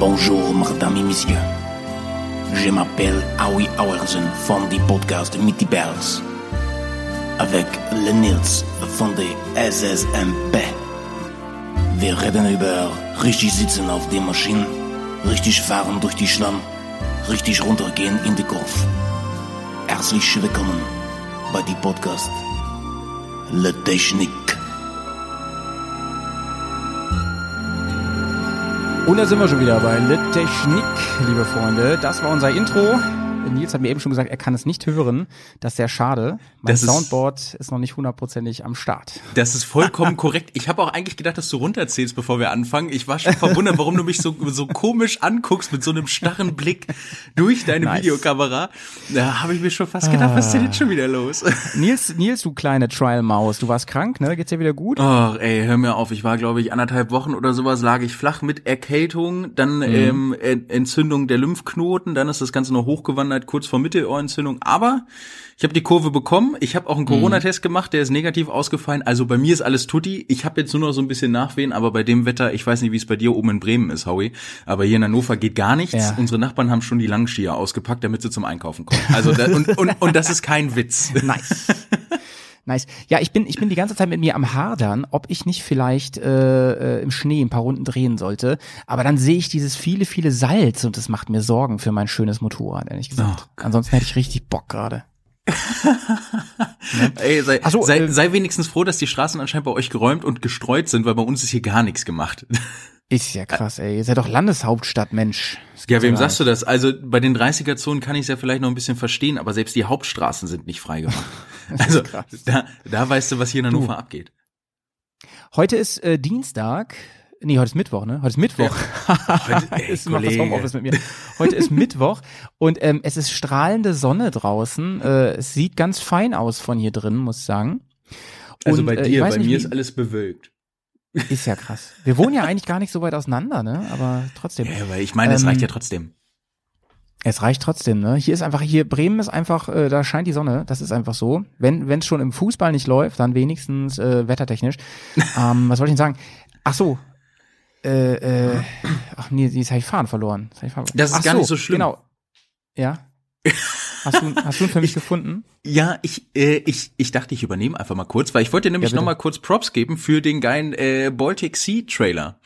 Bonjour, mesdames et messieurs. Je m'appelle Howie Auersen von die Podcast Mitty Bells. Avec le Nils von der SSMP. Wir reden über richtig sitzen auf der Maschine, richtig fahren durch die Schlamm, richtig runtergehen in die Kurve. Herzlich willkommen bei die Podcast Le Technique. Und da sind wir schon wieder bei Le Technique, liebe Freunde. Das war unser Intro. Nils hat mir eben schon gesagt, er kann es nicht hören. Das ist sehr schade. Mein Das ist- Soundboard ist, noch nicht hundertprozentig am Start. Das ist vollkommen korrekt. Ich habe auch eigentlich gedacht, dass du runterzählst, bevor wir anfangen. Ich war schon verwundert, warum du mich so, so komisch anguckst mit so einem starren Blick durch deine Nice. Videokamera. Da habe ich mir schon fast gedacht, was ist denn jetzt schon wieder los? Nils, Nils, du kleine Trial-Maus, du warst krank, ne? Geht's dir wieder gut? Ach, ey, hör mir auf. Ich war, glaube ich, anderthalb Wochen oder sowas, lag ich flach mit Erkältung, dann ähm, Ent- Entzündung der Lymphknoten, dann ist das Ganze noch hochgewandert, kurz vor Mittelohrentzündung. Aber ich habe die Kurve bekommen. Ich habe auch einen Corona-Test gemacht, der ist negativ ausgefallen. Also bei mir ist alles tutti. Ich habe jetzt nur noch so ein bisschen Nachwehen, aber bei dem Wetter, ich weiß nicht, wie es bei dir oben in Bremen ist, Howie, aber hier in Hannover geht gar nichts. Ja. Unsere Nachbarn haben schon die Langskier ausgepackt, damit sie zum Einkaufen kommen. Also da, und, und, und das ist kein Witz. Nice. Nice. Ja, ich bin, ich bin die ganze Zeit mit mir am Hadern, ob ich nicht vielleicht äh, äh, im Schnee ein paar Runden drehen sollte. Aber dann sehe ich dieses viele, viele Salz und das macht mir Sorgen für mein schönes Motorrad, ehrlich gesagt. Oh Ansonsten hätte ich richtig Bock gerade. Ey, sei, so, sei, äh, sei wenigstens froh, dass die Straßen anscheinend bei euch geräumt und gestreut sind, weil bei uns ist hier gar nichts gemacht. Ist ja krass, ey. Ihr seid doch Landeshauptstadt, Mensch. Ja, wem sagst du das? Also bei den 30er-Zonen kann ich es ja vielleicht noch ein bisschen verstehen, aber selbst die Hauptstraßen sind nicht freigemacht. also krass. da, da weißt du, was hier in Hannover abgeht. Heute ist äh, Dienstag. Nee, heute ist Mittwoch, ne? Heute ist Mittwoch. Heute- ey, es macht das. Homeoffice mit mir. Heute ist Mittwoch und ähm, es ist strahlende Sonne draußen. Äh, es sieht ganz fein aus von hier drin, muss ich sagen. Also Und, bei äh, dir, weiß bei nicht, mir ist alles bewölkt. Ist ja krass. Wir wohnen ja eigentlich gar nicht so weit auseinander, ne? Aber trotzdem. Ja, aber ich meine, es Ähm, reicht ja trotzdem. Es reicht trotzdem, ne? Hier ist einfach, hier Bremen ist einfach, äh, da scheint die Sonne, das ist einfach so. Wenn es schon im Fußball nicht läuft, dann wenigstens äh, wettertechnisch. ähm, was wollte ich denn sagen? Ach so. Äh, äh, ach nee, jetzt habe ich Faden verloren. Hab ich Faden Das ist Ach gar nicht so schlimm. Genau. Ja. Hast du, hast du ihn für mich gefunden? Ja, ich, äh, ich, ich dachte, ich übernehme einfach mal kurz, weil ich wollte dir nämlich Ja, bitte. noch mal kurz Props geben für den geilen äh, Baltic Sea Trailer.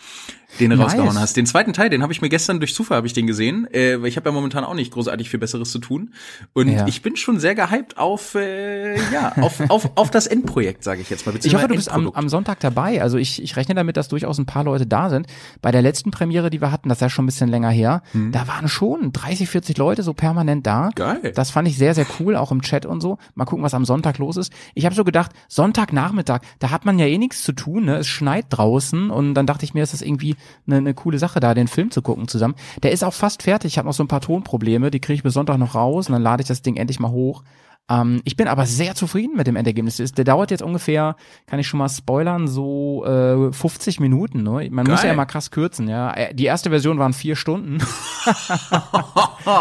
Den du Nice. rausgehauen hast. Den zweiten Teil, den habe ich mir gestern durch Zufall habe ich den gesehen, äh, weil ich habe ja momentan auch nicht großartig viel Besseres zu tun. Und Ja. ich bin schon sehr gehypt auf, äh, ja, auf, auf, auf das Endprojekt, sage ich jetzt mal. Ich hoffe, du bist am, am Sonntag dabei. Also ich, ich rechne damit, dass durchaus ein paar Leute da sind. Bei der letzten Premiere, die wir hatten, das ist ja schon ein bisschen länger her, da waren schon 30, 40 Leute so permanent da. Geil. Das fand ich sehr, sehr cool, auch im Chat und so. Mal gucken, was am Sonntag los ist. Ich habe so gedacht, Sonntagnachmittag, da hat man ja eh nichts zu tun, ne? Es schneit draußen und dann dachte ich mir, ist das irgendwie eine, eine coole Sache, da den Film zu gucken zusammen. Der ist auch fast fertig. Ich habe noch so ein paar Tonprobleme, die kriege ich bis Sonntag noch raus und dann lade ich das Ding endlich mal hoch. Ähm, ich bin aber sehr zufrieden mit dem Endergebnis. Der dauert jetzt ungefähr, kann ich schon mal spoilern, so äh, 50 Minuten. Ne? Man muss ja Geil. immer krass kürzen. Ja, Äh, Die erste Version waren vier Stunden.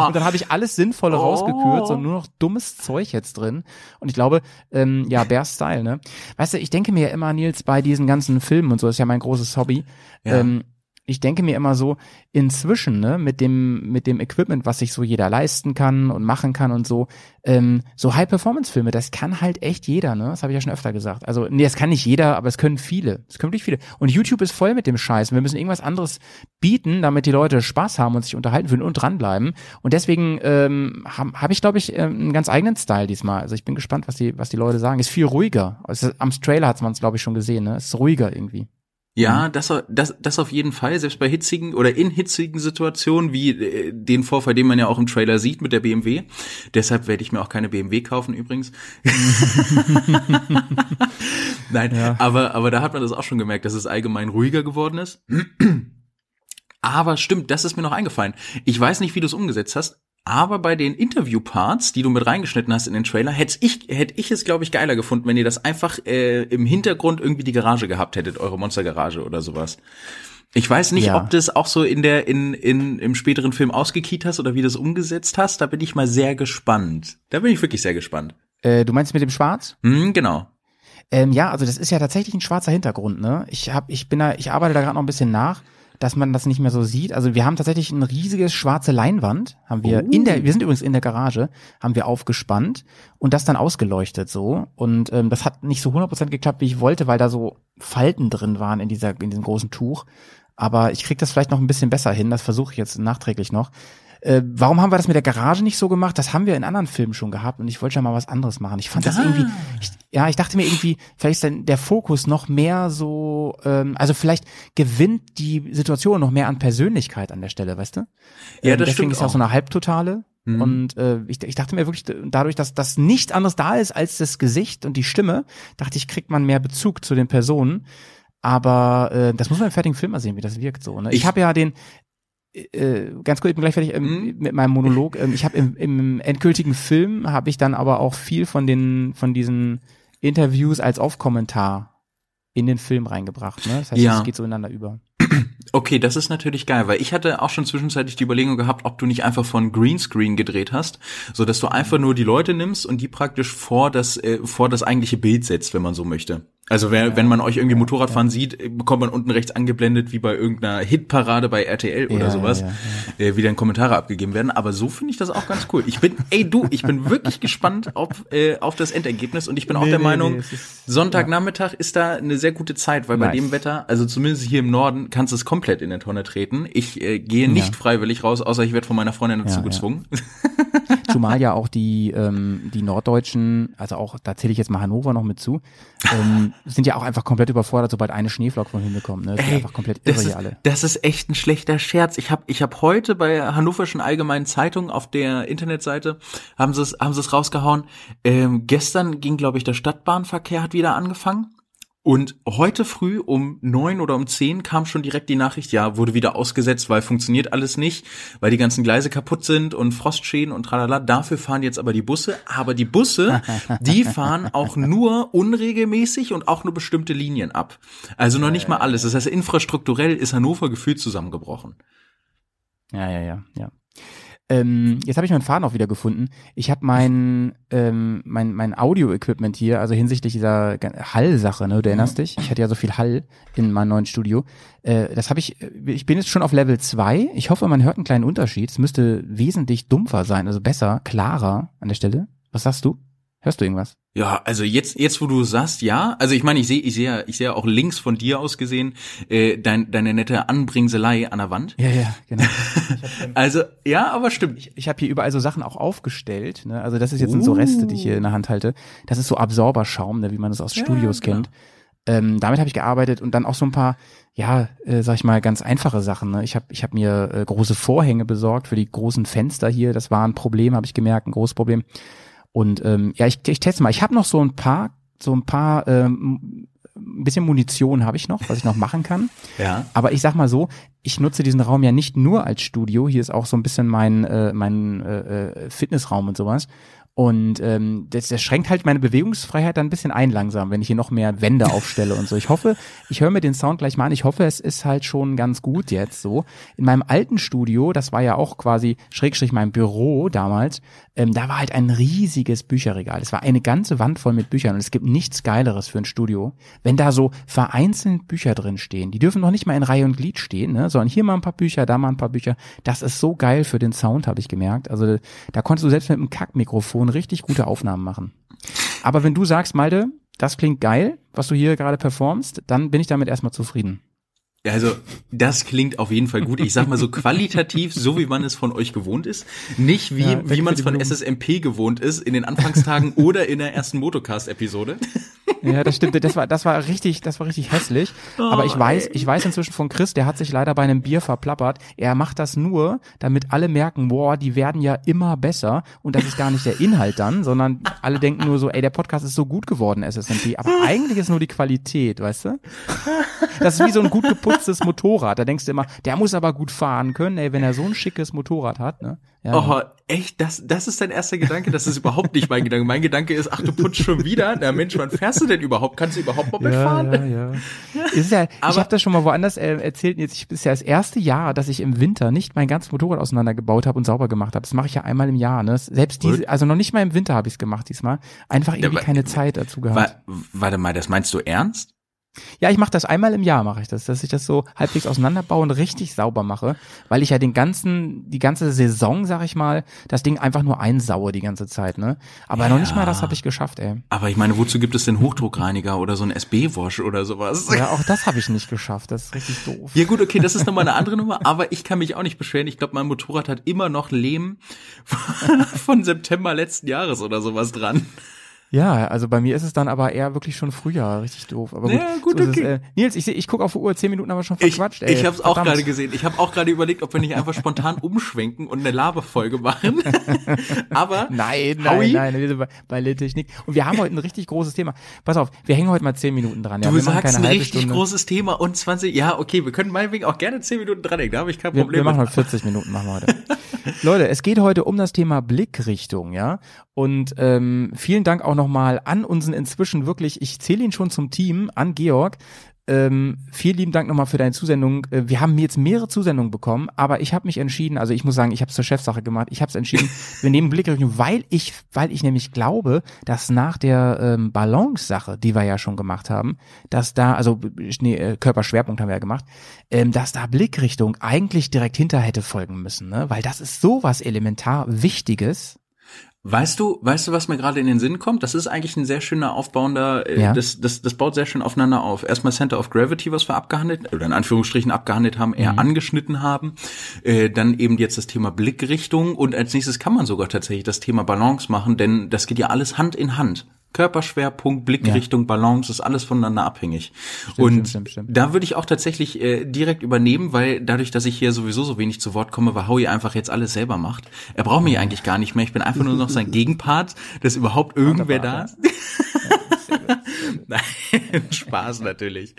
und dann habe ich alles Sinnvolle Oh. rausgekürzt und nur noch dummes Zeug jetzt drin. Und ich glaube, ähm, ja, Bear Style, ne? Weißt du, ich denke mir ja immer, Nils, bei diesen ganzen Filmen und so, das ist ja mein großes Hobby. Ja. Ähm, ich denke mir immer so, inzwischen, ne, mit dem, mit dem Equipment, was sich so jeder leisten kann und machen kann und so, ähm, so High-Performance-Filme, das kann halt echt jeder, ne? Das habe ich ja schon öfter gesagt. Also, nee, das kann nicht jeder, aber es können viele. Es können wirklich viele. Und YouTube ist voll mit dem Scheiß. Wir müssen irgendwas anderes bieten, damit die Leute Spaß haben und sich unterhalten fühlen und dranbleiben. Und deswegen ähm, habe hab ich, glaube ich, ähm, einen ganz eigenen Style diesmal. Also ich bin gespannt, was die, was die Leute sagen. Ist viel ruhiger. Also, am Trailer hat man es, glaube ich, schon gesehen, ne? Ist ruhiger irgendwie. Ja, das, das, das auf jeden Fall, selbst bei hitzigen oder in hitzigen Situationen, wie äh, den Vorfall, den man ja auch im Trailer sieht mit der BMW. Deshalb werde ich mir auch keine BMW kaufen übrigens. Nein, Ja. aber, aber da hat man das auch schon gemerkt, dass es allgemein ruhiger geworden ist. Aber stimmt, das ist mir noch eingefallen. Ich weiß nicht, wie du es umgesetzt hast, aber bei den Interview-Parts, die du mit reingeschnitten hast in den Trailer, hätte ich, hätte ich es, glaube ich, geiler gefunden, wenn ihr das einfach äh, im Hintergrund irgendwie die Garage gehabt hättet, eure Monstergarage oder sowas. Ich weiß nicht, Ja. ob das auch so in der in, in im späteren Film ausgekiet hast oder wie du das umgesetzt hast. Da bin ich mal sehr gespannt. Da bin ich wirklich sehr gespannt. Äh, du meinst mit dem Schwarz? Hm, genau. Ähm, ja, also das ist ja tatsächlich ein schwarzer Hintergrund, ne? Ich hab, ich bin da, ich arbeite da gerade noch ein bisschen nach, dass man das nicht mehr so sieht. Also wir haben tatsächlich ein riesiges schwarze Leinwand, haben wir Oh. in der, wir sind übrigens in der Garage, haben wir aufgespannt und das dann ausgeleuchtet so. Und ähm, das hat nicht so 100% geklappt, wie ich wollte, weil da so Falten drin waren in dieser, in diesem großen Tuch. Aber ich krieg das vielleicht noch ein bisschen besser hin, das versuche ich jetzt nachträglich noch. Äh, warum haben wir das mit der Garage nicht so gemacht? Das haben wir in anderen Filmen schon gehabt und ich wollte ja mal was anderes machen. Ich fand das Ah. irgendwie, ich, ja, ich dachte mir irgendwie, vielleicht ist dann der Fokus noch mehr so, ähm, also vielleicht gewinnt die Situation noch mehr an Persönlichkeit an der Stelle, weißt du? Ja, Ähm, das deswegen stimmt ist ja auch so eine Halbtotale. Mhm. Und äh, ich, ich dachte mir wirklich, dadurch, dass das nichts anderes da ist als das Gesicht und die Stimme, dachte ich, kriegt man mehr Bezug zu den Personen. Aber äh, das muss man im fertigen Film mal sehen, wie das wirkt so. Ne? Ich, Ich- habe ja den äh, ganz kurz, ich bin gleich fertig ähm, Mhm. mit meinem Monolog. Ähm, ich habe im, im endgültigen Film habe ich dann aber auch viel von den von diesen Interviews als Aufkommentar in den Film reingebracht. Ne? Das heißt, Ja. es geht so ineinander über. Okay, das ist natürlich geil, weil ich hatte auch schon zwischenzeitlich die Überlegung gehabt, ob du nicht einfach von Greenscreen gedreht hast, so dass du einfach nur die Leute nimmst und die praktisch vor das äh, vor das eigentliche Bild setzt, wenn man so möchte. Also wer, wenn man euch irgendwie Motorradfahren sieht, äh, bekommt man unten rechts angeblendet wie bei irgendeiner Hitparade bei RTL oder Ja, sowas, ja, Äh, wie dann Kommentare abgegeben werden. Aber so finde ich das auch ganz cool. Ich bin, ey du, ich bin wirklich gespannt auf, äh, auf das Endergebnis und ich bin auch Nee, der nee, Meinung, nee, ist- Sonntagnachmittag ist da eine sehr gute Zeit, weil bei Nice. dem Wetter, also zumindest hier im Norden, kannst du es komplett in der Tonne treten. Ich äh, gehe nicht Ja. freiwillig raus, außer ich werde von meiner Freundin dazu Ja, ja. gezwungen. Zumal ja auch die, ähm, die Norddeutschen, also auch, da zähle ich jetzt mal Hannover noch mit zu, ähm, sind ja auch einfach komplett überfordert, sobald eine Schneeflocke vom Himmel kommt. Ne? Das sind Ey, einfach komplett irre ist, alle. das ist echt ein schlechter Scherz. Ich habe ich hab heute bei Hannoverschen Allgemeinen Zeitung auf der Internetseite haben sie es haben sie es rausgehauen. Ähm, gestern ging glaube ich der Stadtbahnverkehr hat wieder angefangen. Und heute früh um neun oder um zehn kam schon direkt die Nachricht, ja, wurde wieder ausgesetzt, weil funktioniert alles nicht, weil die ganzen Gleise kaputt sind und Frostschäden und tralala. Dafür fahren jetzt aber die Busse. Aber die Busse, die fahren auch nur unregelmäßig und auch nur bestimmte Linien ab. Also noch nicht mal alles. Das heißt, infrastrukturell ist Hannover gefühlt zusammengebrochen. Ja, ja, ja, ja. Ähm, jetzt habe ich meinen Faden auch wieder gefunden. Ich habe mein, ähm, mein, mein Audio-Equipment hier, also hinsichtlich dieser Hall-Sache, ne, du erinnerst dich? Ich hatte ja so viel Hall in meinem neuen Studio. Äh, das habe ich, äh, ich bin jetzt schon auf Level 2. Ich hoffe, man hört einen kleinen Unterschied. Es müsste wesentlich dumpfer sein, also besser, klarer an der Stelle. Was sagst du? Hörst du irgendwas? Ja, also jetzt, jetzt wo du sagst, ja, also ich meine, ich sehe, ich sehe, ja- ich sehe ja auch links von dir aus gesehen äh, dein, deine nette Anbringselei an der Wand. Ja, ja, genau. Also ja, aber stimmt. ich, ich habe hier überall so Sachen auch aufgestellt. Ne? Also das ist jetzt sind so Reste, die ich hier in der Hand halte. Das ist so Absorberschaum, ne? wie man das aus Ja, Studios genau. kennt. Ähm, damit habe ich gearbeitet und dann auch so ein paar, ja, äh, sag ich mal, ganz einfache Sachen. Ne? Ich habe ich hab mir äh, große Vorhänge besorgt für die großen Fenster hier. Das war ein Problem, habe ich gemerkt, ein großes Problem. Und ähm, ja, ich, ich teste mal. Ich habe noch so ein paar, so ein paar, ähm, ein bisschen Munition habe ich noch, was ich noch machen kann. Ja. Aber ich sag mal so, ich nutze diesen Raum ja nicht nur als Studio. Hier ist auch so ein bisschen mein, äh, mein äh, äh, Fitnessraum und sowas. Und ähm, das, das schränkt halt meine Bewegungsfreiheit dann ein bisschen ein langsam, wenn ich hier noch mehr Wände aufstelle und so. Ich hoffe, ich höre mir den Sound gleich mal an. Ich hoffe, es ist halt schon ganz gut jetzt so. In meinem alten Studio, das war ja auch quasi Schrägstrich mein Büro damals, ähm, da war halt ein riesiges Bücherregal. Es war eine ganze Wand voll mit Büchern und es gibt nichts Geileres für ein Studio, wenn da so vereinzelt Bücher drin stehen. Die dürfen noch nicht mal in Reihe und Glied stehen, ne? sondern hier mal ein paar Bücher, da mal ein paar Bücher. Das ist so geil für den Sound, habe ich gemerkt. Also da konntest du selbst mit einem Kackmikrofon richtig gute Aufnahmen machen. Aber wenn du sagst, Malte, das klingt geil, was du hier gerade performst, dann bin ich damit erstmal zufrieden. Also, das klingt auf jeden Fall gut. Ich sag mal so qualitativ, so wie man es von euch gewohnt ist. Nicht wie, Ja, wie man es von. SSMP gewohnt ist in den Anfangstagen oder in der ersten Motocast-Episode. Ja, das stimmt. Das war, das war richtig, das war richtig hässlich. Aber ich weiß, ich weiß inzwischen von Chris, der hat sich leider bei einem Bier verplappert. Er macht das nur, damit alle merken, boah, die werden ja immer besser. Und das ist gar nicht der Inhalt dann, sondern alle denken nur so, ey, der Podcast ist so gut geworden, SSMP. Aber eigentlich ist nur die Qualität, weißt du? Das ist wie so ein gut geputztes Motorrad. Da denkst du immer, der muss aber gut fahren können, ey, wenn er so ein schickes Motorrad hat, ne? Ja, Oh, echt? Das, das ist dein erster Gedanke? Das ist überhaupt nicht mein Gedanke. Mein Gedanke ist, ach, du putzt schon wieder? Na Mensch, wann fährst du denn überhaupt? Kannst du überhaupt Moped ja, fahren? Ja, ja. Ist ja, Aber- ich habe das schon mal woanders äh, erzählt. Jetzt ich, ist ja das erste Jahr, dass ich im Winter nicht mein ganzes Motorrad auseinandergebaut habe und sauber gemacht habe. Das mache ich ja einmal im Jahr. Ne? Selbst diese, also noch nicht mal im Winter habe ich es gemacht diesmal. Einfach irgendwie aber- keine Zeit dazu gehabt. Wa warte mal, das meinst du ernst? Ja, ich mache das einmal im Jahr, mache ich das, dass ich das so halbwegs auseinanderbaue und richtig sauber mache, weil ich ja den ganzen, die ganze Saison, sag ich mal, das Ding einfach nur einsaue die ganze Zeit, ne? Aber noch nicht mal das habe ich geschafft, ey. Aber ich meine, wozu gibt es denn Hochdruckreiniger oder so ein SB-Wash oder sowas? Ja, auch das habe ich nicht geschafft. Das ist richtig doof. Ja gut, okay, das ist nochmal eine andere Nummer, aber ich kann mich auch nicht beschweren. Ich glaube, mein Motorrad hat immer noch Lehm von September letzten Jahres oder sowas dran. Ja, also bei mir ist es dann aber eher wirklich schon Frühjahr, richtig doof. Aber gut, Ja, gut, so ist okay. es, äh, Nils, ich, seh- ich gucke auf die Uhr, zehn Minuten haben wir schon Ich, verquatscht. ey. ich habe es auch gerade gesehen. Ich habe auch gerade überlegt, ob wir nicht einfach spontan umschwenken und eine Laberfolge machen. aber Nein, nein, Howie? nein, wir sind bei, bei der Technik. Und wir haben heute ein richtig großes Thema. Pass auf, wir hängen heute mal zehn Minuten dran. Ja, du wir machen sagst ein richtig Stunde. großes Thema und 20, ja, okay, wir können meinetwegen auch gerne 10 Minuten dranhängen, da habe ich kein Wir, Problem wir machen mit. heute 40 Minuten, machen wir heute. Leute, es geht heute um das Thema Blickrichtung, ja. Und ähm, vielen Dank auch nochmal an unseren inzwischen wirklich, ich zähle ihn schon zum Team, an Georg. Ähm, vielen lieben Dank nochmal für deine Zusendung. Äh, Wir haben jetzt mehrere Zusendungen bekommen, aber ich habe mich entschieden, also ich muss sagen, ich habe es zur Chefsache gemacht. Ich habe es entschieden, wir nehmen Blickrichtung, weil ich, weil ich nämlich glaube, dass nach der ähm, Balance-Sache, die wir ja schon gemacht haben, dass da, also nee, äh, Körperschwerpunkt haben wir ja gemacht, ähm, dass da Blickrichtung eigentlich direkt hinter hätte folgen müssen, ne? Weil das ist sowas elementar Wichtiges. Weißt du, weißt du, was mir gerade in den Sinn kommt? Das ist eigentlich ein sehr schöner aufbauender, äh, Ja. das, das, das baut sehr schön aufeinander auf. Erstmal Center of Gravity, was wir abgehandelt, oder in Anführungsstrichen abgehandelt haben, Mhm. eher angeschnitten haben. Äh, dann eben jetzt das Thema Blickrichtung und als nächstes kann man sogar tatsächlich das Thema Balance machen, denn das geht ja alles Hand in Hand. Körperschwerpunkt, Blickrichtung, Balance ist alles voneinander abhängig. und stimmt, stimmt, stimmt. da würde ich auch tatsächlich äh, direkt übernehmen, weil dadurch, dass ich hier sowieso so wenig zu Wort komme, weil Howie einfach jetzt alles selber macht. Er braucht mich eigentlich gar nicht mehr. Ich bin einfach nur noch sein Gegenpart, dass überhaupt irgendwer da ist. Nein, Spaß natürlich.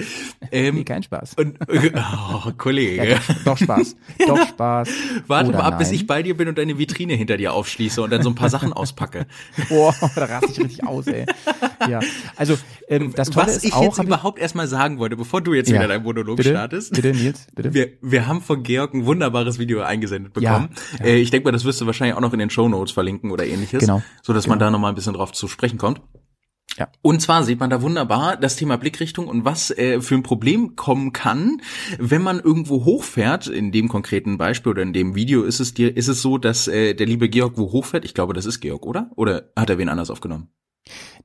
Ähm, Nee, kein Spaß. und, oh, Kollege. Ja, doch, Spaß. Doch Spaß. Warte Oder mal ab, bis nein. ich bei dir bin und deine Vitrine hinter dir aufschließe und dann so ein paar Sachen auspacke. Boah, da raste ich richtig aus, ey. Ja, also ähm, das Tolle Was ist ich auch, jetzt überhaupt erstmal sagen wollte, bevor du jetzt Ja. wieder deinen Monolog bitte, startest. Bitte, Nils, bitte. Wir, wir haben von Georg ein wunderbares Video eingesendet Ja, bekommen. ja. Äh, ich denke mal, das wirst du wahrscheinlich auch noch in den Show Notes verlinken oder ähnliches. Genau, So dass man da nochmal ein bisschen drauf zu sprechen kommt. Ja. Und zwar sieht man da wunderbar das Thema Blickrichtung und was äh, für ein Problem kommen kann, wenn man irgendwo hochfährt. In dem konkreten Beispiel oder in dem Video ist es dir, ist es so, dass äh, der liebe Georg wo hochfährt. Ich glaube, das ist Georg, oder? Oder hat er wen anders aufgenommen?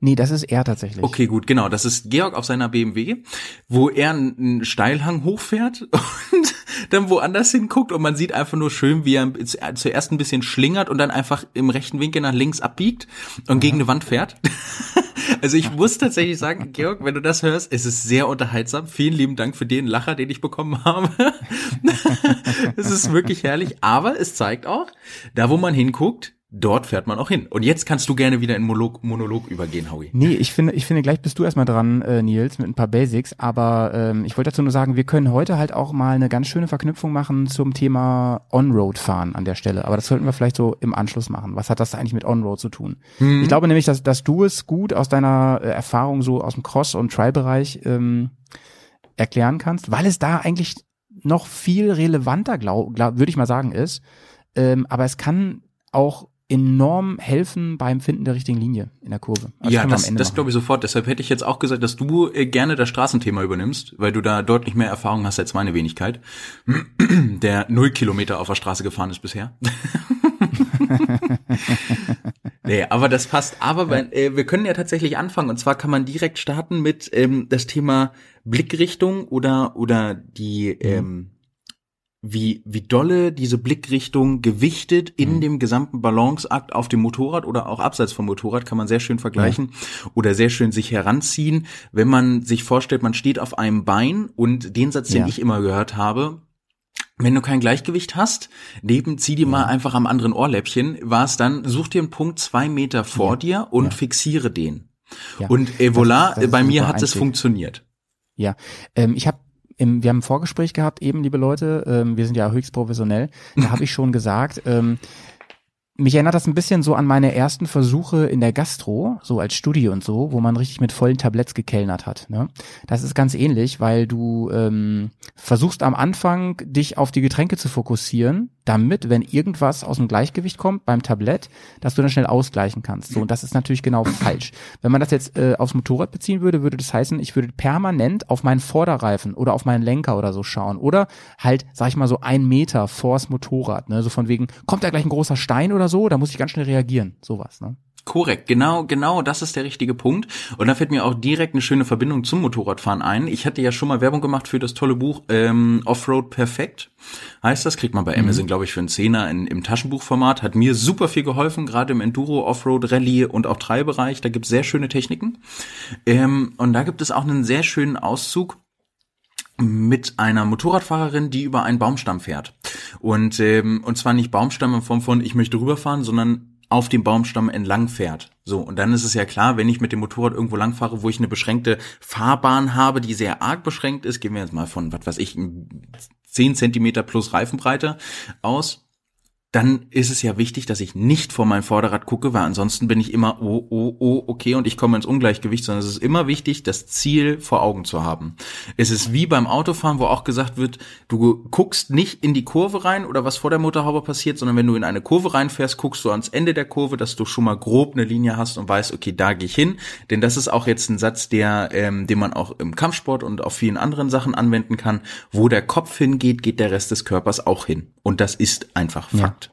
Nee, das ist er tatsächlich. Okay, gut, genau. Das ist Georg auf seiner BMW, wo er einen Steilhang hochfährt und dann woanders hinguckt und man sieht einfach nur schön, wie er zuerst ein bisschen schlingert und dann einfach im rechten Winkel nach links abbiegt und gegen eine Wand fährt. Also ich muss tatsächlich sagen, Georg, wenn du das hörst, es ist sehr unterhaltsam. Vielen lieben Dank für den Lacher, den ich bekommen habe. Es ist wirklich herrlich, aber es zeigt auch, da wo man hinguckt, dort fährt man auch hin. Und jetzt kannst du gerne wieder in Monolog, Monolog übergehen, Howie. Nee, ich finde, ich finde, gleich bist du erstmal dran, äh, Nils, mit ein paar Basics. Aber ähm, ich wollte dazu nur sagen, wir können heute halt auch mal eine ganz schöne Verknüpfung machen zum Thema On-Road-Fahren an der Stelle. Aber das sollten wir vielleicht so im Anschluss machen. Was hat das eigentlich mit On-Road zu tun? Mhm. Ich glaube nämlich, dass, dass du es gut aus deiner äh, Erfahrung so aus dem Cross- und Trial-Bereich ähm, erklären kannst, weil es da eigentlich noch viel relevanter, glaub, glaub, würde ich mal sagen, ist. Ähm, aber es kann auch enorm helfen beim Finden der richtigen Linie in der Kurve. Also ja, das, das glaube ich sofort. Deshalb hätte ich jetzt auch gesagt, dass du äh, gerne das Straßenthema übernimmst, weil du da deutlich mehr Erfahrung hast als meine Wenigkeit, der null Kilometer auf der Straße gefahren ist bisher. nee, aber das passt. Aber wenn, äh, wir können ja tatsächlich anfangen. Und zwar kann man direkt starten mit ähm, das Thema Blickrichtung oder oder die ähm, wie, wie dolle diese Blickrichtung gewichtet in dem gesamten Balanceakt auf dem Motorrad oder auch abseits vom Motorrad kann man sehr schön vergleichen oder sehr schön sich heranziehen, wenn man sich vorstellt, man steht auf einem Bein und den Satz, den Ja. ich immer gehört habe, wenn du kein Gleichgewicht hast, neben zieh dir mal einfach am anderen Ohrläppchen, war es dann, such dir einen Punkt zwei Meter vor dir und fixiere den. Ja. Und äh, voilà, das ist bei mir hat es funktioniert. Ja, ähm, ich habe im, wir haben ein Vorgespräch gehabt, eben liebe Leute, ähm, wir sind ja höchst professionell. Da habe ich schon gesagt, ähm, mich erinnert das ein bisschen so an meine ersten Versuche in der Gastro, so als Studie und so, wo man richtig mit vollen Tabletts gekellnert hat. Ne? Das ist ganz ähnlich, weil du ähm, versuchst am Anfang dich auf die Getränke zu fokussieren, damit, wenn irgendwas aus dem Gleichgewicht kommt beim Tablett, dass du dann schnell ausgleichen kannst. So, und das ist natürlich genau falsch. Wenn man das jetzt äh, aufs Motorrad beziehen würde, würde das heißen, ich würde permanent auf meinen Vorderreifen oder auf meinen Lenker oder so schauen. Oder halt, sag ich mal, so ein Meter vors Motorrad. Ne? So von wegen, kommt da gleich ein großer Stein oder so, da muss ich ganz schnell reagieren. Sowas, ne? Korrekt, genau, genau, das ist der richtige Punkt. Und da fällt mir auch direkt eine schöne Verbindung zum Motorradfahren ein. Ich hatte ja schon mal Werbung gemacht für das tolle Buch ähm, Offroad Perfekt. Heißt das, kriegt man bei mhm. Amazon, glaube ich, für einen Zehner in, im Taschenbuchformat. Hat mir super viel geholfen, gerade im Enduro, Offroad, Rallye und auch Treibereich. Da gibt es sehr schöne Techniken. Ähm, und da gibt es auch einen sehr schönen Auszug mit einer Motorradfahrerin, die über einen Baumstamm fährt. Und, ähm, und zwar nicht Baumstamm in Form von, ich möchte rüberfahren, sondern auf dem Baumstamm entlang fährt. So, und dann ist es ja klar, wenn ich mit dem Motorrad irgendwo langfahre, wo ich eine beschränkte Fahrbahn habe, die sehr arg beschränkt ist, gehen wir jetzt mal von, was weiß ich, 10 Zentimeter plus Reifenbreite aus, dann ist es ja wichtig, dass ich nicht vor mein Vorderrad gucke, weil ansonsten bin ich immer, oh, oh, oh, okay, und ich komme ins Ungleichgewicht, sondern es ist immer wichtig, das Ziel vor Augen zu haben. Es ist wie beim Autofahren, wo auch gesagt wird, du guckst nicht in die Kurve rein oder was vor der Motorhaube passiert, sondern wenn du in eine Kurve reinfährst, guckst du ans Ende der Kurve, dass du schon mal grob eine Linie hast und weißt, okay, da gehe ich hin. Denn das ist auch jetzt ein Satz, der, ähm, den man auch im Kampfsport und auf vielen anderen Sachen anwenden kann. Wo der Kopf hingeht, geht der Rest des Körpers auch hin. Und das ist einfach Fakt. Ja.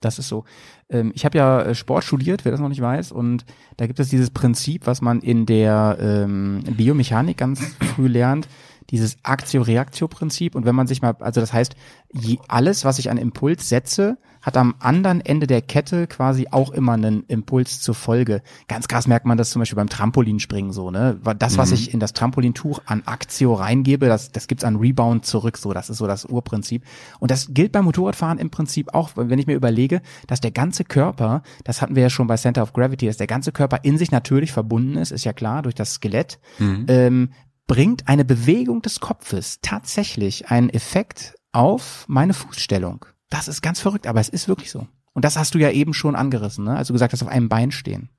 Das ist so. Ähm, ich habe ja äh, Sport studiert, wer das noch nicht weiß, und da gibt es dieses Prinzip, was man in der ähm, Biomechanik ganz früh lernt, dieses Aktio-Reaktio-Prinzip. Und wenn man sich mal, also das heißt, je, alles, was ich an Impuls setze, hat am anderen Ende der Kette quasi auch immer einen Impuls zur Folge. Ganz krass merkt man das zum Beispiel beim Trampolinspringen so, ne? Das, was mhm. ich in das Trampolintuch an Aktio reingebe, das, das gibt's an Rebound zurück, so. Das ist so das Urprinzip. Und das gilt beim Motorradfahren im Prinzip auch, wenn ich mir überlege, dass der ganze Körper, das hatten wir ja schon bei Center of Gravity, dass der ganze Körper in sich natürlich verbunden ist, ist ja klar, durch das Skelett, mhm. ähm, bringt eine Bewegung des Kopfes tatsächlich einen Effekt auf meine Fußstellung. Das ist ganz verrückt, aber es ist wirklich so. Und das hast du ja eben schon angerissen, ne? als du gesagt hast, auf einem Bein stehen.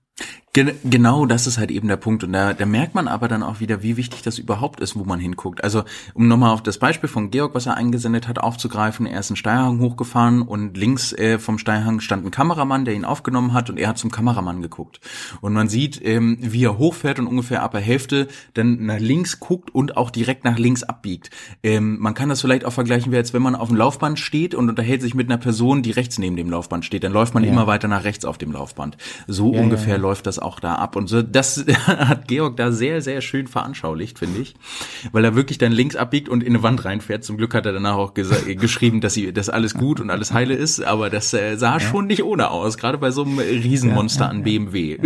Gen genau, das ist halt eben der Punkt. Und da, da merkt man aber dann auch wieder, wie wichtig das überhaupt ist, wo man hinguckt. Also, um nochmal auf das Beispiel von Georg, was er eingesendet hat, aufzugreifen. Er ist einen Steilhang hochgefahren und links äh, vom Steilhang stand ein Kameramann, der ihn aufgenommen hat und er hat zum Kameramann geguckt. Und man sieht, ähm, wie er hochfährt und ungefähr ab der Hälfte dann nach links guckt und auch direkt nach links abbiegt. Ähm, man kann das vielleicht auch vergleichen, wie als wenn man auf dem Laufband steht und unterhält sich mit einer Person, die rechts neben dem Laufband steht. Dann läuft man ja. immer weiter nach rechts auf dem Laufband. So ja, ungefähr ja, läuft das auch da ab. Und so, das hat Georg da sehr, sehr schön veranschaulicht, finde ich. Weil er wirklich dann links abbiegt und in eine Wand reinfährt. Zum Glück hat er danach auch geschrieben, dass sie, dass alles gut und alles heile ist. Aber das äh, sah ja. schon nicht ohne aus, gerade bei so einem Riesenmonster ja, ja, an BMW.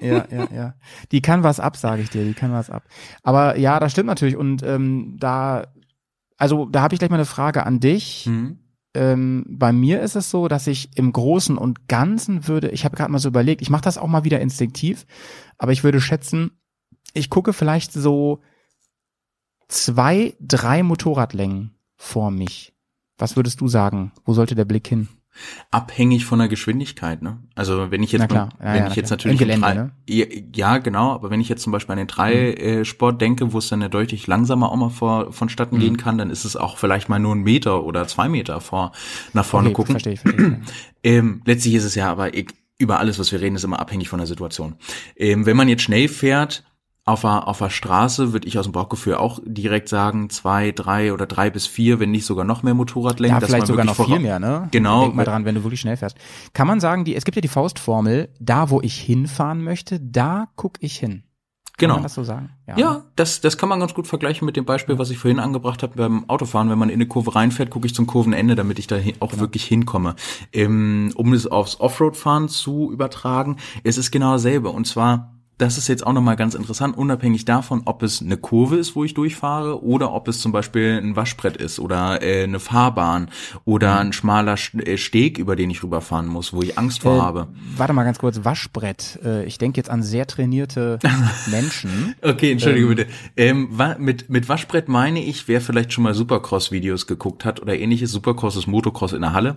ja, ja, ja. Die kann was ab, sage ich dir, die kann was ab. Aber ja, das stimmt natürlich. Und ähm, da, also da habe ich gleich mal eine Frage an dich. Mhm ähm, bei mir ist es so, dass ich im Großen und Ganzen würde, ich habe gerade mal so überlegt, ich mache das auch mal wieder instinktiv, aber ich würde schätzen, ich gucke vielleicht so zwei, drei Motorradlängen vor mich. Was würdest du sagen? Wo sollte der Blick hin? Abhängig von der Geschwindigkeit, ne? Also wenn ich jetzt, ja, wenn ja, ich jetzt natürlich Gelände, drei, ne? ja, genau, aber wenn ich jetzt zum Beispiel an den drei mhm. äh, Sport denke, wo es dann ja deutlich langsamer auch mal vor, vonstatten mhm. gehen kann, dann ist es auch vielleicht mal nur ein Meter oder zwei Meter vor nach vorne okay, gucken. Verstehe ich, verstehe ich. ähm, letztlich ist es ja aber über alles, was wir reden, ist immer abhängig von der Situation. Ähm, wenn man jetzt schnell fährt, auf der, auf der Straße würde ich aus dem Bauchgefühl auch direkt sagen, zwei, drei oder drei bis vier, wenn nicht sogar noch mehr Motorradlängen. Ja, vielleicht sogar noch viel mehr, ne? Genau. Denk mal dran, wenn du wirklich schnell fährst. Kann man sagen, die, es gibt ja die Faustformel, da wo ich hinfahren möchte, da guck ich hin. Genau. Kann man das so sagen? Ja, ja das, das kann man ganz gut vergleichen mit dem Beispiel, was ich vorhin angebracht habe beim Autofahren. Wenn man in eine Kurve reinfährt, gucke ich zum Kurvenende, damit ich da auch genau. wirklich hinkomme. Ähm, um es aufs Offroad-Fahren zu übertragen, es ist genau dasselbe. Und zwar das ist jetzt auch nochmal ganz interessant, unabhängig davon, ob es eine Kurve ist, wo ich durchfahre, oder ob es zum Beispiel ein Waschbrett ist oder äh, eine Fahrbahn oder mhm. ein schmaler äh, Steg, über den ich rüberfahren muss, wo ich Angst vor äh, habe. Warte mal ganz kurz, Waschbrett. Äh, ich denke jetzt an sehr trainierte Menschen. okay, entschuldige ähm, bitte. Ähm, mit, mit Waschbrett meine ich, wer vielleicht schon mal Supercross-Videos geguckt hat oder ähnliches. Supercross ist Motocross in der Halle.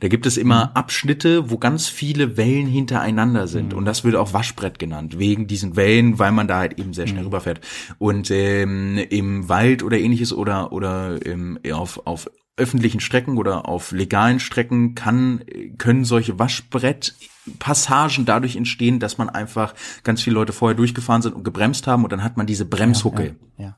Da gibt es immer mhm. Abschnitte, wo ganz viele Wellen hintereinander sind. Mhm. Und das wird auch Waschbrett genannt, wegen diesen Wellen, weil man da halt eben sehr schnell mhm. rüberfährt. Und ähm, im Wald oder ähnliches oder, oder ähm, auf, auf öffentlichen Strecken oder auf legalen Strecken kann, können solche Waschbrettpassagen dadurch entstehen, dass man einfach ganz viele Leute vorher durchgefahren sind und gebremst haben und dann hat man diese Bremshucke. Ja, ja,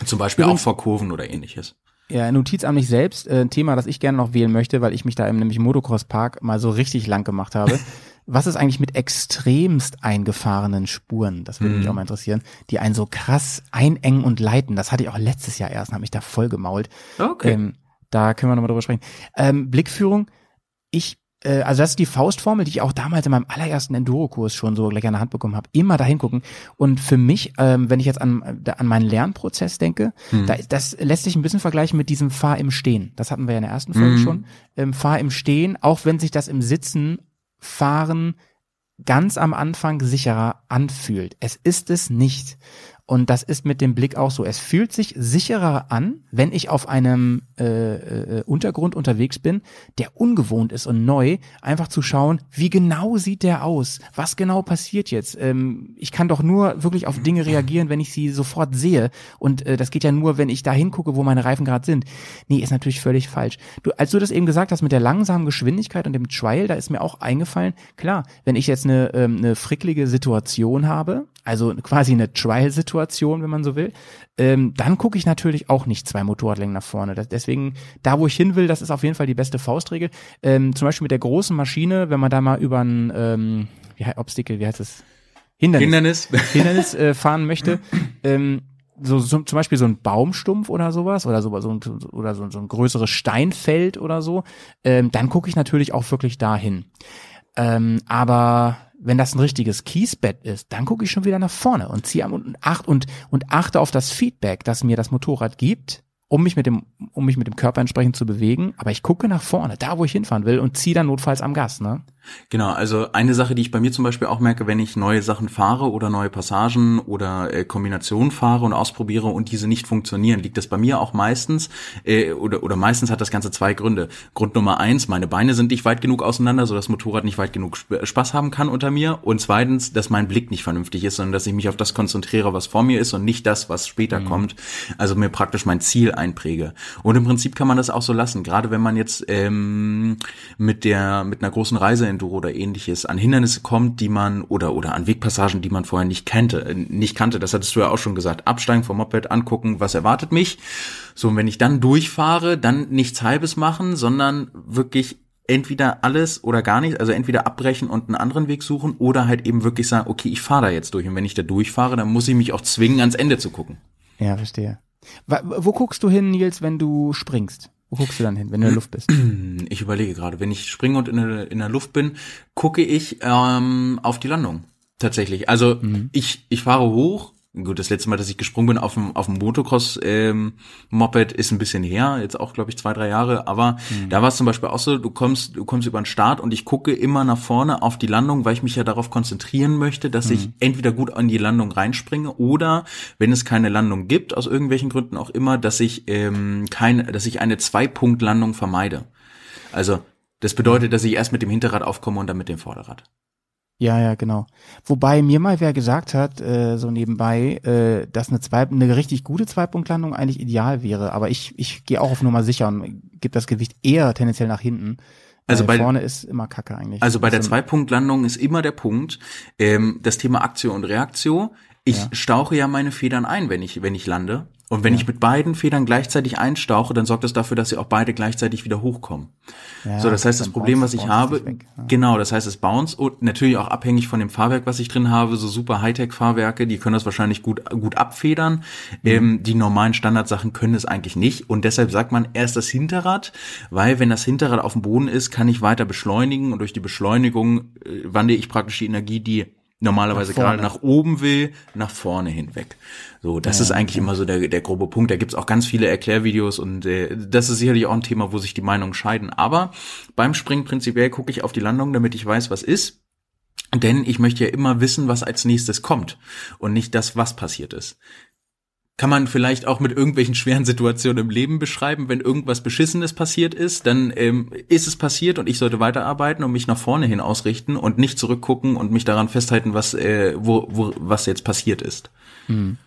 ja. Zum Beispiel Übrigens, auch vor Kurven oder ähnliches. Ja, Notiz an mich selbst, äh, ein Thema, das ich gerne noch wählen möchte, weil ich mich da im nämlich Motocross Park mal so richtig lang gemacht habe. Was ist eigentlich mit extremst eingefahrenen Spuren? Das würde mhm. mich auch mal interessieren, die einen so krass einengen und leiten. Das hatte ich auch letztes Jahr erst, habe mich da voll gemault. Okay. Ähm, da können wir nochmal drüber sprechen. Ähm, Blickführung, ich, äh, also das ist die Faustformel, die ich auch damals in meinem allerersten Enduro-Kurs schon so gleich an der Hand bekommen habe. Immer dahin gucken. Und für mich, ähm, wenn ich jetzt an, an meinen Lernprozess denke, mhm. da, das lässt sich ein bisschen vergleichen mit diesem Fahr im Stehen. Das hatten wir ja in der ersten Folge mhm. schon. Ähm, Fahr im Stehen, auch wenn sich das im Sitzen fahren ganz am Anfang sicherer anfühlt. Es ist es nicht. Und das ist mit dem Blick auch so. Es fühlt sich sicherer an, wenn ich auf einem äh, äh, Untergrund unterwegs bin, der ungewohnt ist und neu, einfach zu schauen, wie genau sieht der aus? Was genau passiert jetzt? Ähm, ich kann doch nur wirklich auf Dinge reagieren, wenn ich sie sofort sehe. Und äh, das geht ja nur, wenn ich da hingucke, wo meine Reifen gerade sind. Nee, ist natürlich völlig falsch. Du, als du das eben gesagt hast mit der langsamen Geschwindigkeit und dem Trial, da ist mir auch eingefallen, klar, wenn ich jetzt eine, ähm, eine fricklige Situation habe, also quasi eine Trial-Situation, wenn man so will, ähm, dann gucke ich natürlich auch nicht zwei Motorradlängen nach vorne. Das, deswegen, da wo ich hin will, das ist auf jeden Fall die beste Faustregel. Ähm, zum Beispiel mit der großen Maschine, wenn man da mal über ein ähm, wie, Obstacle, wie heißt es? Hindernis, Hindernis, Hindernis äh, fahren möchte. Ähm, so, so zum Beispiel so ein Baumstumpf oder sowas oder so, so ein, oder so, so ein größeres Steinfeld oder so, ähm, dann gucke ich natürlich auch wirklich dahin. Ähm, aber wenn das ein richtiges Kiesbett ist, dann gucke ich schon wieder nach vorne und ziehe und, acht, und, und achte auf das Feedback, das mir das Motorrad gibt um mich mit dem, um mich mit dem Körper entsprechend zu bewegen, aber ich gucke nach vorne, da wo ich hinfahren will und ziehe dann notfalls am Gas, ne? Genau, also eine Sache, die ich bei mir zum Beispiel auch merke, wenn ich neue Sachen fahre oder neue Passagen oder äh, Kombinationen fahre und ausprobiere und diese nicht funktionieren, liegt das bei mir auch meistens äh, oder oder meistens hat das Ganze zwei Gründe. Grund Nummer eins, meine Beine sind nicht weit genug auseinander, so das Motorrad nicht weit genug Spaß haben kann unter mir. Und zweitens, dass mein Blick nicht vernünftig ist, sondern dass ich mich auf das konzentriere, was vor mir ist und nicht das, was später mhm. kommt. Also mir praktisch mein Ziel einpräge. Und im Prinzip kann man das auch so lassen. Gerade wenn man jetzt ähm, mit der mit einer großen Reise Enduro oder ähnliches an Hindernisse kommt, die man oder oder an Wegpassagen, die man vorher nicht kannte, äh, nicht kannte. Das hattest du ja auch schon gesagt. Absteigen vom Moped, angucken, was erwartet mich. So und wenn ich dann durchfahre, dann nichts Halbes machen, sondern wirklich entweder alles oder gar nichts, also entweder abbrechen und einen anderen Weg suchen oder halt eben wirklich sagen, okay, ich fahre da jetzt durch und wenn ich da durchfahre, dann muss ich mich auch zwingen, ans Ende zu gucken. Ja, verstehe. Wo guckst du hin, Nils, wenn du springst? Wo guckst du dann hin, wenn du in der Luft bist? Ich überlege gerade, wenn ich springe und in der, in der Luft bin, gucke ich ähm, auf die Landung. Tatsächlich. Also mhm. ich, ich fahre hoch, Gut, das letzte Mal, dass ich gesprungen bin auf dem, auf dem Motocross ähm, Moped ist ein bisschen her, jetzt auch glaube ich zwei drei Jahre. Aber mhm. da war es zum Beispiel auch so: Du kommst, du kommst über den Start und ich gucke immer nach vorne auf die Landung, weil ich mich ja darauf konzentrieren möchte, dass mhm. ich entweder gut an die Landung reinspringe oder wenn es keine Landung gibt aus irgendwelchen Gründen auch immer, dass ich ähm, keine, dass ich eine Zwei-Punkt-Landung vermeide. Also das bedeutet, dass ich erst mit dem Hinterrad aufkomme und dann mit dem Vorderrad. Ja, ja, genau. Wobei mir mal wer gesagt hat, äh, so nebenbei, äh, dass eine, zwei, eine richtig gute Zweipunktlandung eigentlich ideal wäre. Aber ich, ich gehe auch auf Nummer sicher und gebe das Gewicht eher tendenziell nach hinten. Also bei vorne ist immer Kacke eigentlich. Also bei der also Zweipunktlandung ist immer der Punkt, ähm, das Thema Aktion und Reaktion. Ich ja. stauche ja meine Federn ein, wenn ich, wenn ich lande. Und wenn ja. ich mit beiden Federn gleichzeitig einstauche, dann sorgt das dafür, dass sie auch beide gleichzeitig wieder hochkommen. Ja, so, das heißt, das Problem, was ich habe, ja. genau, das heißt, es bounce und natürlich auch abhängig von dem Fahrwerk, was ich drin habe, so super Hightech-Fahrwerke, die können das wahrscheinlich gut, gut abfedern. Mhm. Ähm, die normalen Standardsachen können es eigentlich nicht. Und deshalb sagt man erst das Hinterrad, weil wenn das Hinterrad auf dem Boden ist, kann ich weiter beschleunigen und durch die Beschleunigung äh, wandle ich praktisch die Energie, die normalerweise gerade nach oben will, nach vorne hinweg. So, das ja, ist eigentlich ja. immer so der, der grobe Punkt. Da gibt's auch ganz viele Erklärvideos und äh, das ist sicherlich auch ein Thema, wo sich die Meinungen scheiden. Aber beim Springen prinzipiell gucke ich auf die Landung, damit ich weiß, was ist. Denn ich möchte ja immer wissen, was als nächstes kommt und nicht das, was passiert ist. Kann man vielleicht auch mit irgendwelchen schweren Situationen im Leben beschreiben. Wenn irgendwas Beschissenes passiert ist, dann ähm, ist es passiert und ich sollte weiterarbeiten und mich nach vorne hin ausrichten und nicht zurückgucken und mich daran festhalten, was, äh, wo, wo, was jetzt passiert ist. Hm.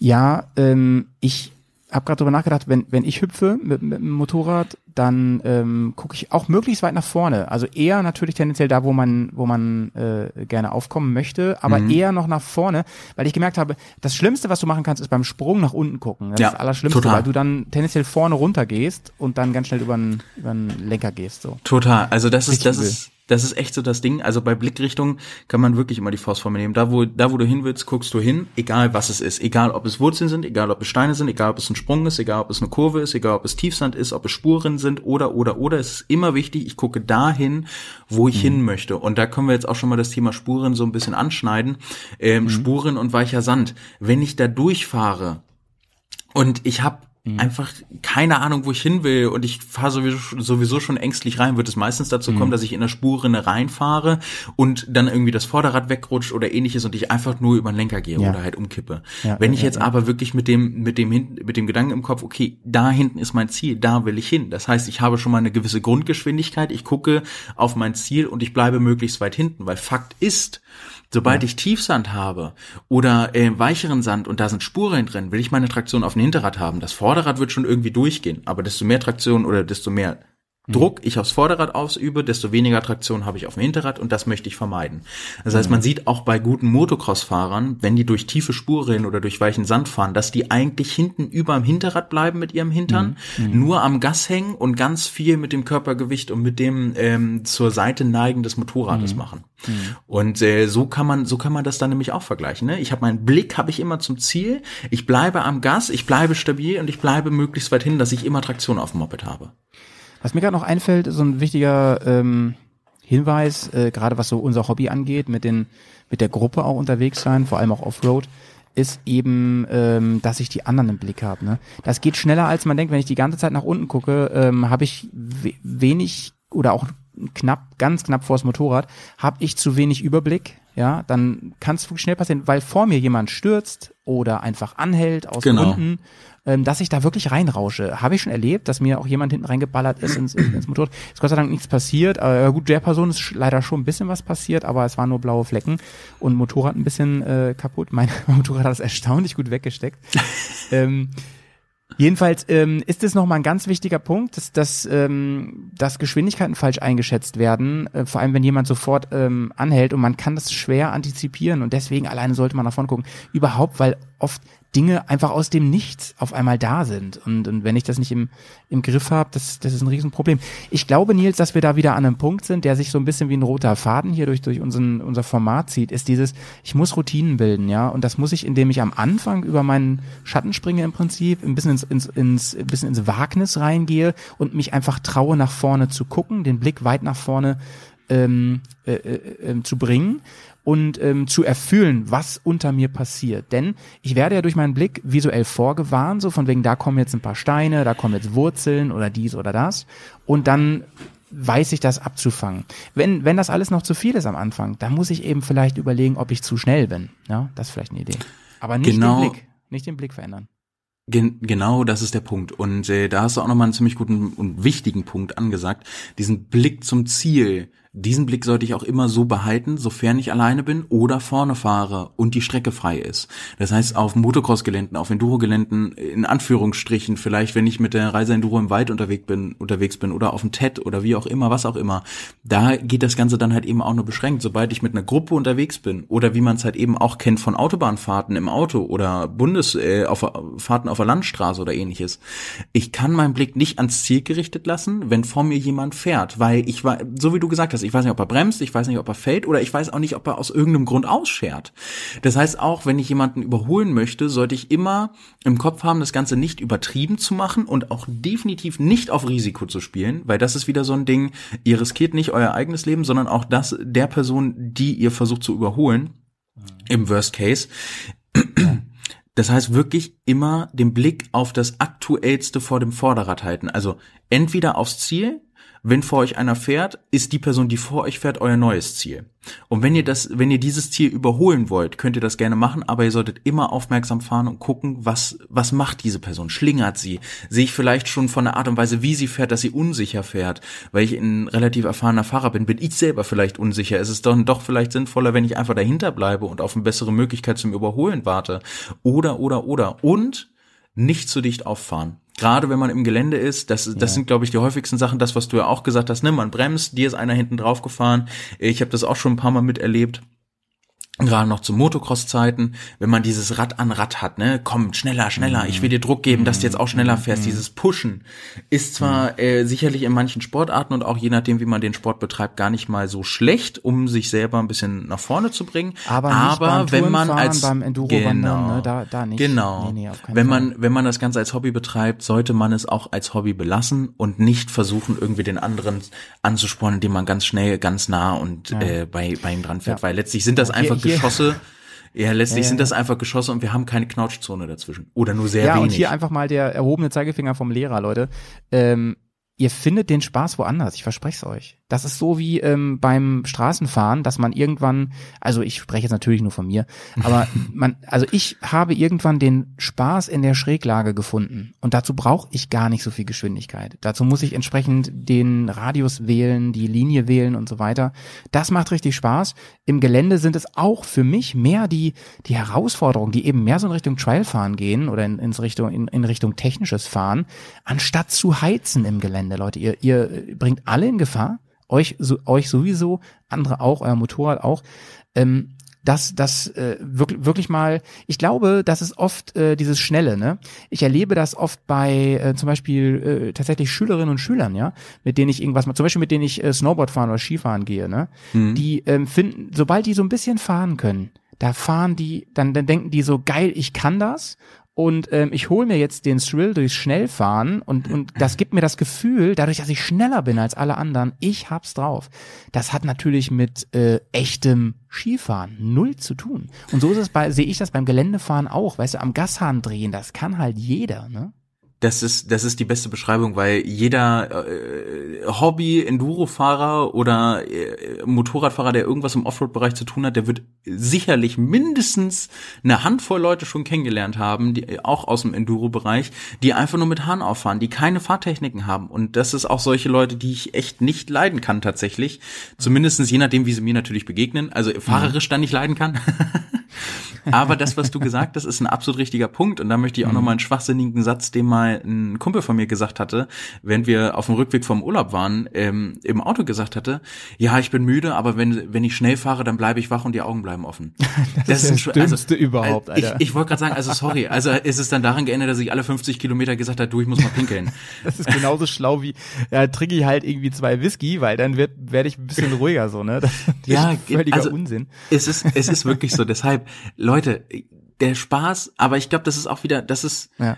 Ja, ähm, ich habe gerade drüber nachgedacht, wenn, wenn ich hüpfe mit, mit dem Motorrad, dann ähm, gucke ich auch möglichst weit nach vorne. Also eher natürlich tendenziell da, wo man, wo man äh, gerne aufkommen möchte, aber mhm. eher noch nach vorne, weil ich gemerkt habe, das Schlimmste, was du machen kannst, ist beim Sprung nach unten gucken. Das ja, ist das Allerschlimmste, total. weil du dann tendenziell vorne runter gehst und dann ganz schnell über den, über den Lenker gehst. So. Total. Also das ist, das ist das ist echt so das Ding. Also bei Blickrichtung kann man wirklich immer die Faustformel nehmen. Da wo, da wo du hin willst, guckst du hin, egal was es ist. Egal ob es Wurzeln sind, egal ob es Steine sind, egal ob es ein Sprung ist, egal ob es eine Kurve ist, egal ob es Tiefsand ist, ob es Spuren sind oder, oder, oder. Es ist immer wichtig, ich gucke dahin, wo ich mhm. hin möchte. Und da können wir jetzt auch schon mal das Thema Spuren so ein bisschen anschneiden. Ähm, mhm. Spuren und weicher Sand. Wenn ich da durchfahre, und ich habe Mhm. einfach keine Ahnung, wo ich hin will und ich fahre sowieso, sowieso schon ängstlich rein, wird es meistens dazu kommen, mhm. dass ich in der Spurrinne reinfahre und dann irgendwie das Vorderrad wegrutscht oder ähnliches und ich einfach nur über den Lenker gehe ja. oder halt umkippe. Ja, Wenn ich ja, jetzt aber wirklich mit dem, mit dem, mit dem Gedanken im Kopf, okay, da hinten ist mein Ziel, da will ich hin. Das heißt, ich habe schon mal eine gewisse Grundgeschwindigkeit, ich gucke auf mein Ziel und ich bleibe möglichst weit hinten, weil Fakt ist, Sobald ja. ich Tiefsand habe oder äh, weicheren Sand und da sind Spuren drin, will ich meine Traktion auf dem Hinterrad haben. Das Vorderrad wird schon irgendwie durchgehen, aber desto mehr Traktion oder desto mehr. Druck ich aufs Vorderrad ausübe, desto weniger Traktion habe ich auf dem Hinterrad und das möchte ich vermeiden. Das heißt, mhm. man sieht auch bei guten Motocross-Fahrern, wenn die durch tiefe Spuren oder durch weichen Sand fahren, dass die eigentlich hinten über dem Hinterrad bleiben mit ihrem Hintern, mhm. mhm. nur am Gas hängen und ganz viel mit dem Körpergewicht und mit dem ähm, zur Seite neigen des Motorrades mhm. machen. Mhm. Und äh, so kann man so kann man das dann nämlich auch vergleichen. Ne? Ich habe meinen Blick habe ich immer zum Ziel, ich bleibe am Gas, ich bleibe stabil und ich bleibe möglichst weit hin, dass ich immer Traktion auf dem Moped habe. Was mir gerade noch einfällt, so ein wichtiger ähm, Hinweis, äh, gerade was so unser Hobby angeht, mit den mit der Gruppe auch unterwegs sein, vor allem auch Offroad, ist eben, ähm, dass ich die anderen im Blick habe. Ne? Das geht schneller, als man denkt. Wenn ich die ganze Zeit nach unten gucke, ähm, habe ich we wenig oder auch knapp, ganz knapp vors Motorrad, habe ich zu wenig Überblick. Ja, dann kann es schnell passieren, weil vor mir jemand stürzt oder einfach anhält aus genau. Gründen ähm, dass ich da wirklich reinrausche. Habe ich schon erlebt, dass mir auch jemand hinten reingeballert ist ins, ins Motorrad. Ist Gott sei Dank nichts passiert. Äh, gut, der Person ist leider schon ein bisschen was passiert, aber es waren nur blaue Flecken und Motorrad ein bisschen äh, kaputt. Mein Motorrad hat es erstaunlich gut weggesteckt. ähm, Jedenfalls ähm, ist es nochmal ein ganz wichtiger Punkt, dass, dass, ähm, dass Geschwindigkeiten falsch eingeschätzt werden, äh, vor allem wenn jemand sofort ähm, anhält und man kann das schwer antizipieren und deswegen alleine sollte man nach vorne gucken. Überhaupt, weil oft Dinge einfach aus dem Nichts auf einmal da sind. Und, und wenn ich das nicht im, im Griff habe, das, das ist ein Riesenproblem. Ich glaube, Nils, dass wir da wieder an einem Punkt sind, der sich so ein bisschen wie ein roter Faden hier durch, durch unseren, unser Format zieht, ist dieses, ich muss Routinen bilden, ja. Und das muss ich, indem ich am Anfang über meinen Schatten springe im Prinzip, ein bisschen ins, ins, ins, ein bisschen ins Wagnis reingehe und mich einfach traue, nach vorne zu gucken, den Blick weit nach vorne ähm, äh, äh, äh, zu bringen und ähm, zu erfüllen, was unter mir passiert. Denn ich werde ja durch meinen Blick visuell vorgewarnt, so von wegen, da kommen jetzt ein paar Steine, da kommen jetzt Wurzeln oder dies oder das. Und dann weiß ich das abzufangen. Wenn, wenn das alles noch zu viel ist am Anfang, dann muss ich eben vielleicht überlegen, ob ich zu schnell bin. Ja, das ist vielleicht eine Idee. Aber nicht genau. den Blick, nicht den Blick verändern. Gen genau, das ist der Punkt. Und äh, da hast du auch nochmal einen ziemlich guten und wichtigen Punkt angesagt. Diesen Blick zum Ziel diesen Blick sollte ich auch immer so behalten, sofern ich alleine bin oder vorne fahre und die Strecke frei ist. Das heißt, auf Motocross-Geländen, auf Enduro-Geländen, in Anführungsstrichen, vielleicht wenn ich mit der Reise Enduro im Wald unterwegs bin, unterwegs bin oder auf dem TED oder wie auch immer, was auch immer, da geht das Ganze dann halt eben auch nur beschränkt. Sobald ich mit einer Gruppe unterwegs bin oder wie man es halt eben auch kennt von Autobahnfahrten im Auto oder Bundes, äh, auf Fahrten auf der Landstraße oder ähnliches. Ich kann meinen Blick nicht ans Ziel gerichtet lassen, wenn vor mir jemand fährt, weil ich war, so wie du gesagt hast, ist. Ich weiß nicht, ob er bremst, ich weiß nicht, ob er fällt oder ich weiß auch nicht, ob er aus irgendeinem Grund ausschert. Das heißt auch, wenn ich jemanden überholen möchte, sollte ich immer im Kopf haben, das Ganze nicht übertrieben zu machen und auch definitiv nicht auf Risiko zu spielen, weil das ist wieder so ein Ding, ihr riskiert nicht euer eigenes Leben, sondern auch das der Person, die ihr versucht zu überholen, im Worst Case. Das heißt wirklich immer den Blick auf das Aktuellste vor dem Vorderrad halten. Also entweder aufs Ziel wenn vor euch einer fährt, ist die Person, die vor euch fährt, euer neues Ziel. Und wenn ihr das, wenn ihr dieses Ziel überholen wollt, könnt ihr das gerne machen, aber ihr solltet immer aufmerksam fahren und gucken, was, was macht diese Person? Schlingert sie? Sehe ich vielleicht schon von der Art und Weise, wie sie fährt, dass sie unsicher fährt? Weil ich ein relativ erfahrener Fahrer bin, bin ich selber vielleicht unsicher. Es ist dann doch vielleicht sinnvoller, wenn ich einfach dahinter bleibe und auf eine bessere Möglichkeit zum Überholen warte. Oder, oder, oder. Und nicht zu dicht auffahren gerade wenn man im Gelände ist, das, das ja. sind, glaube ich, die häufigsten Sachen, das, was du ja auch gesagt hast, ne, man bremst, dir ist einer hinten drauf gefahren. Ich habe das auch schon ein paar Mal miterlebt gerade noch zu Motocross-Zeiten, wenn man dieses Rad an Rad hat, ne, komm, schneller, schneller, ich will dir Druck geben, dass du jetzt auch schneller fährst. Dieses Pushen ist zwar äh, sicherlich in manchen Sportarten und auch je nachdem, wie man den Sport betreibt, gar nicht mal so schlecht, um sich selber ein bisschen nach vorne zu bringen. Aber, aber wenn man als beim Enduro genau, ne, da, da nicht. Genau. Nee, nee, wenn man wenn man das Ganze als Hobby betreibt, sollte man es auch als Hobby belassen und nicht versuchen, irgendwie den anderen anzuspornen, indem man ganz schnell, ganz nah und ja. äh, bei bei ihm dran fährt, ja. weil letztlich sind das einfach Geschosse. Ja, letztlich ja, sind das einfach Geschosse und wir haben keine Knautschzone dazwischen. Oder nur sehr ja, wenig. Ja, und hier einfach mal der erhobene Zeigefinger vom Lehrer, Leute. Ähm, ihr findet den Spaß woanders, ich verspreche es euch. Das ist so wie ähm, beim Straßenfahren, dass man irgendwann, also ich spreche jetzt natürlich nur von mir, aber man, also ich habe irgendwann den Spaß in der Schräglage gefunden und dazu brauche ich gar nicht so viel Geschwindigkeit. Dazu muss ich entsprechend den Radius wählen, die Linie wählen und so weiter. Das macht richtig Spaß. Im Gelände sind es auch für mich mehr die die Herausforderungen, die eben mehr so in Richtung Trailfahren gehen oder in, in Richtung in, in Richtung technisches Fahren, anstatt zu heizen im Gelände, Leute. Ihr ihr bringt alle in Gefahr euch, so, euch sowieso, andere auch, euer Motorrad auch, ähm, dass das äh, wirklich, wirklich mal, ich glaube, das ist oft äh, dieses Schnelle, ne? Ich erlebe das oft bei äh, zum Beispiel äh, tatsächlich Schülerinnen und Schülern, ja, mit denen ich irgendwas mal, zum Beispiel mit denen ich äh, Snowboard fahren oder Skifahren gehe, ne? Mhm. Die ähm, finden, sobald die so ein bisschen fahren können, da fahren die, dann, dann denken die so, geil, ich kann das und ähm, ich hole mir jetzt den Thrill durchs Schnellfahren und, und das gibt mir das Gefühl, dadurch, dass ich schneller bin als alle anderen, ich hab's drauf. Das hat natürlich mit äh, echtem Skifahren null zu tun. Und so ist es bei, sehe ich das beim Geländefahren auch, weißt du, am Gashahn drehen, das kann halt jeder, ne? Das ist, das ist die beste Beschreibung, weil jeder äh, Hobby-Enduro-Fahrer oder äh, Motorradfahrer, der irgendwas im Offroad-Bereich zu tun hat, der wird sicherlich mindestens eine Handvoll Leute schon kennengelernt haben, die auch aus dem Enduro-Bereich, die einfach nur mit Hahn auffahren, die keine Fahrtechniken haben. Und das ist auch solche Leute, die ich echt nicht leiden kann tatsächlich. Zumindestens je nachdem, wie sie mir natürlich begegnen. Also fahrerisch dann nicht leiden kann. Aber das, was du gesagt hast, ist ein absolut richtiger Punkt. Und da möchte ich auch mhm. noch mal einen schwachsinnigen Satz, den mal ein Kumpel von mir gesagt hatte, während wir auf dem Rückweg vom Urlaub waren, ähm, im Auto gesagt hatte, ja, ich bin müde, aber wenn, wenn ich schnell fahre, dann bleibe ich wach und die Augen bleiben offen. das, das ist das also, Dümmste also, überhaupt, Alter. Ich, ich wollte gerade sagen, also sorry, also ist es dann daran geändert, dass ich alle 50 Kilometer gesagt habe, du, ich muss mal pinkeln. das ist genauso schlau wie, ja, trinke ich halt irgendwie zwei Whisky, weil dann wird, werde ich ein bisschen ruhiger so, ne? Das ja, völliger also, Unsinn. Es ist, es ist wirklich so. Deshalb, Leute, der Spaß, aber ich glaube, das ist auch wieder, das ist, ja.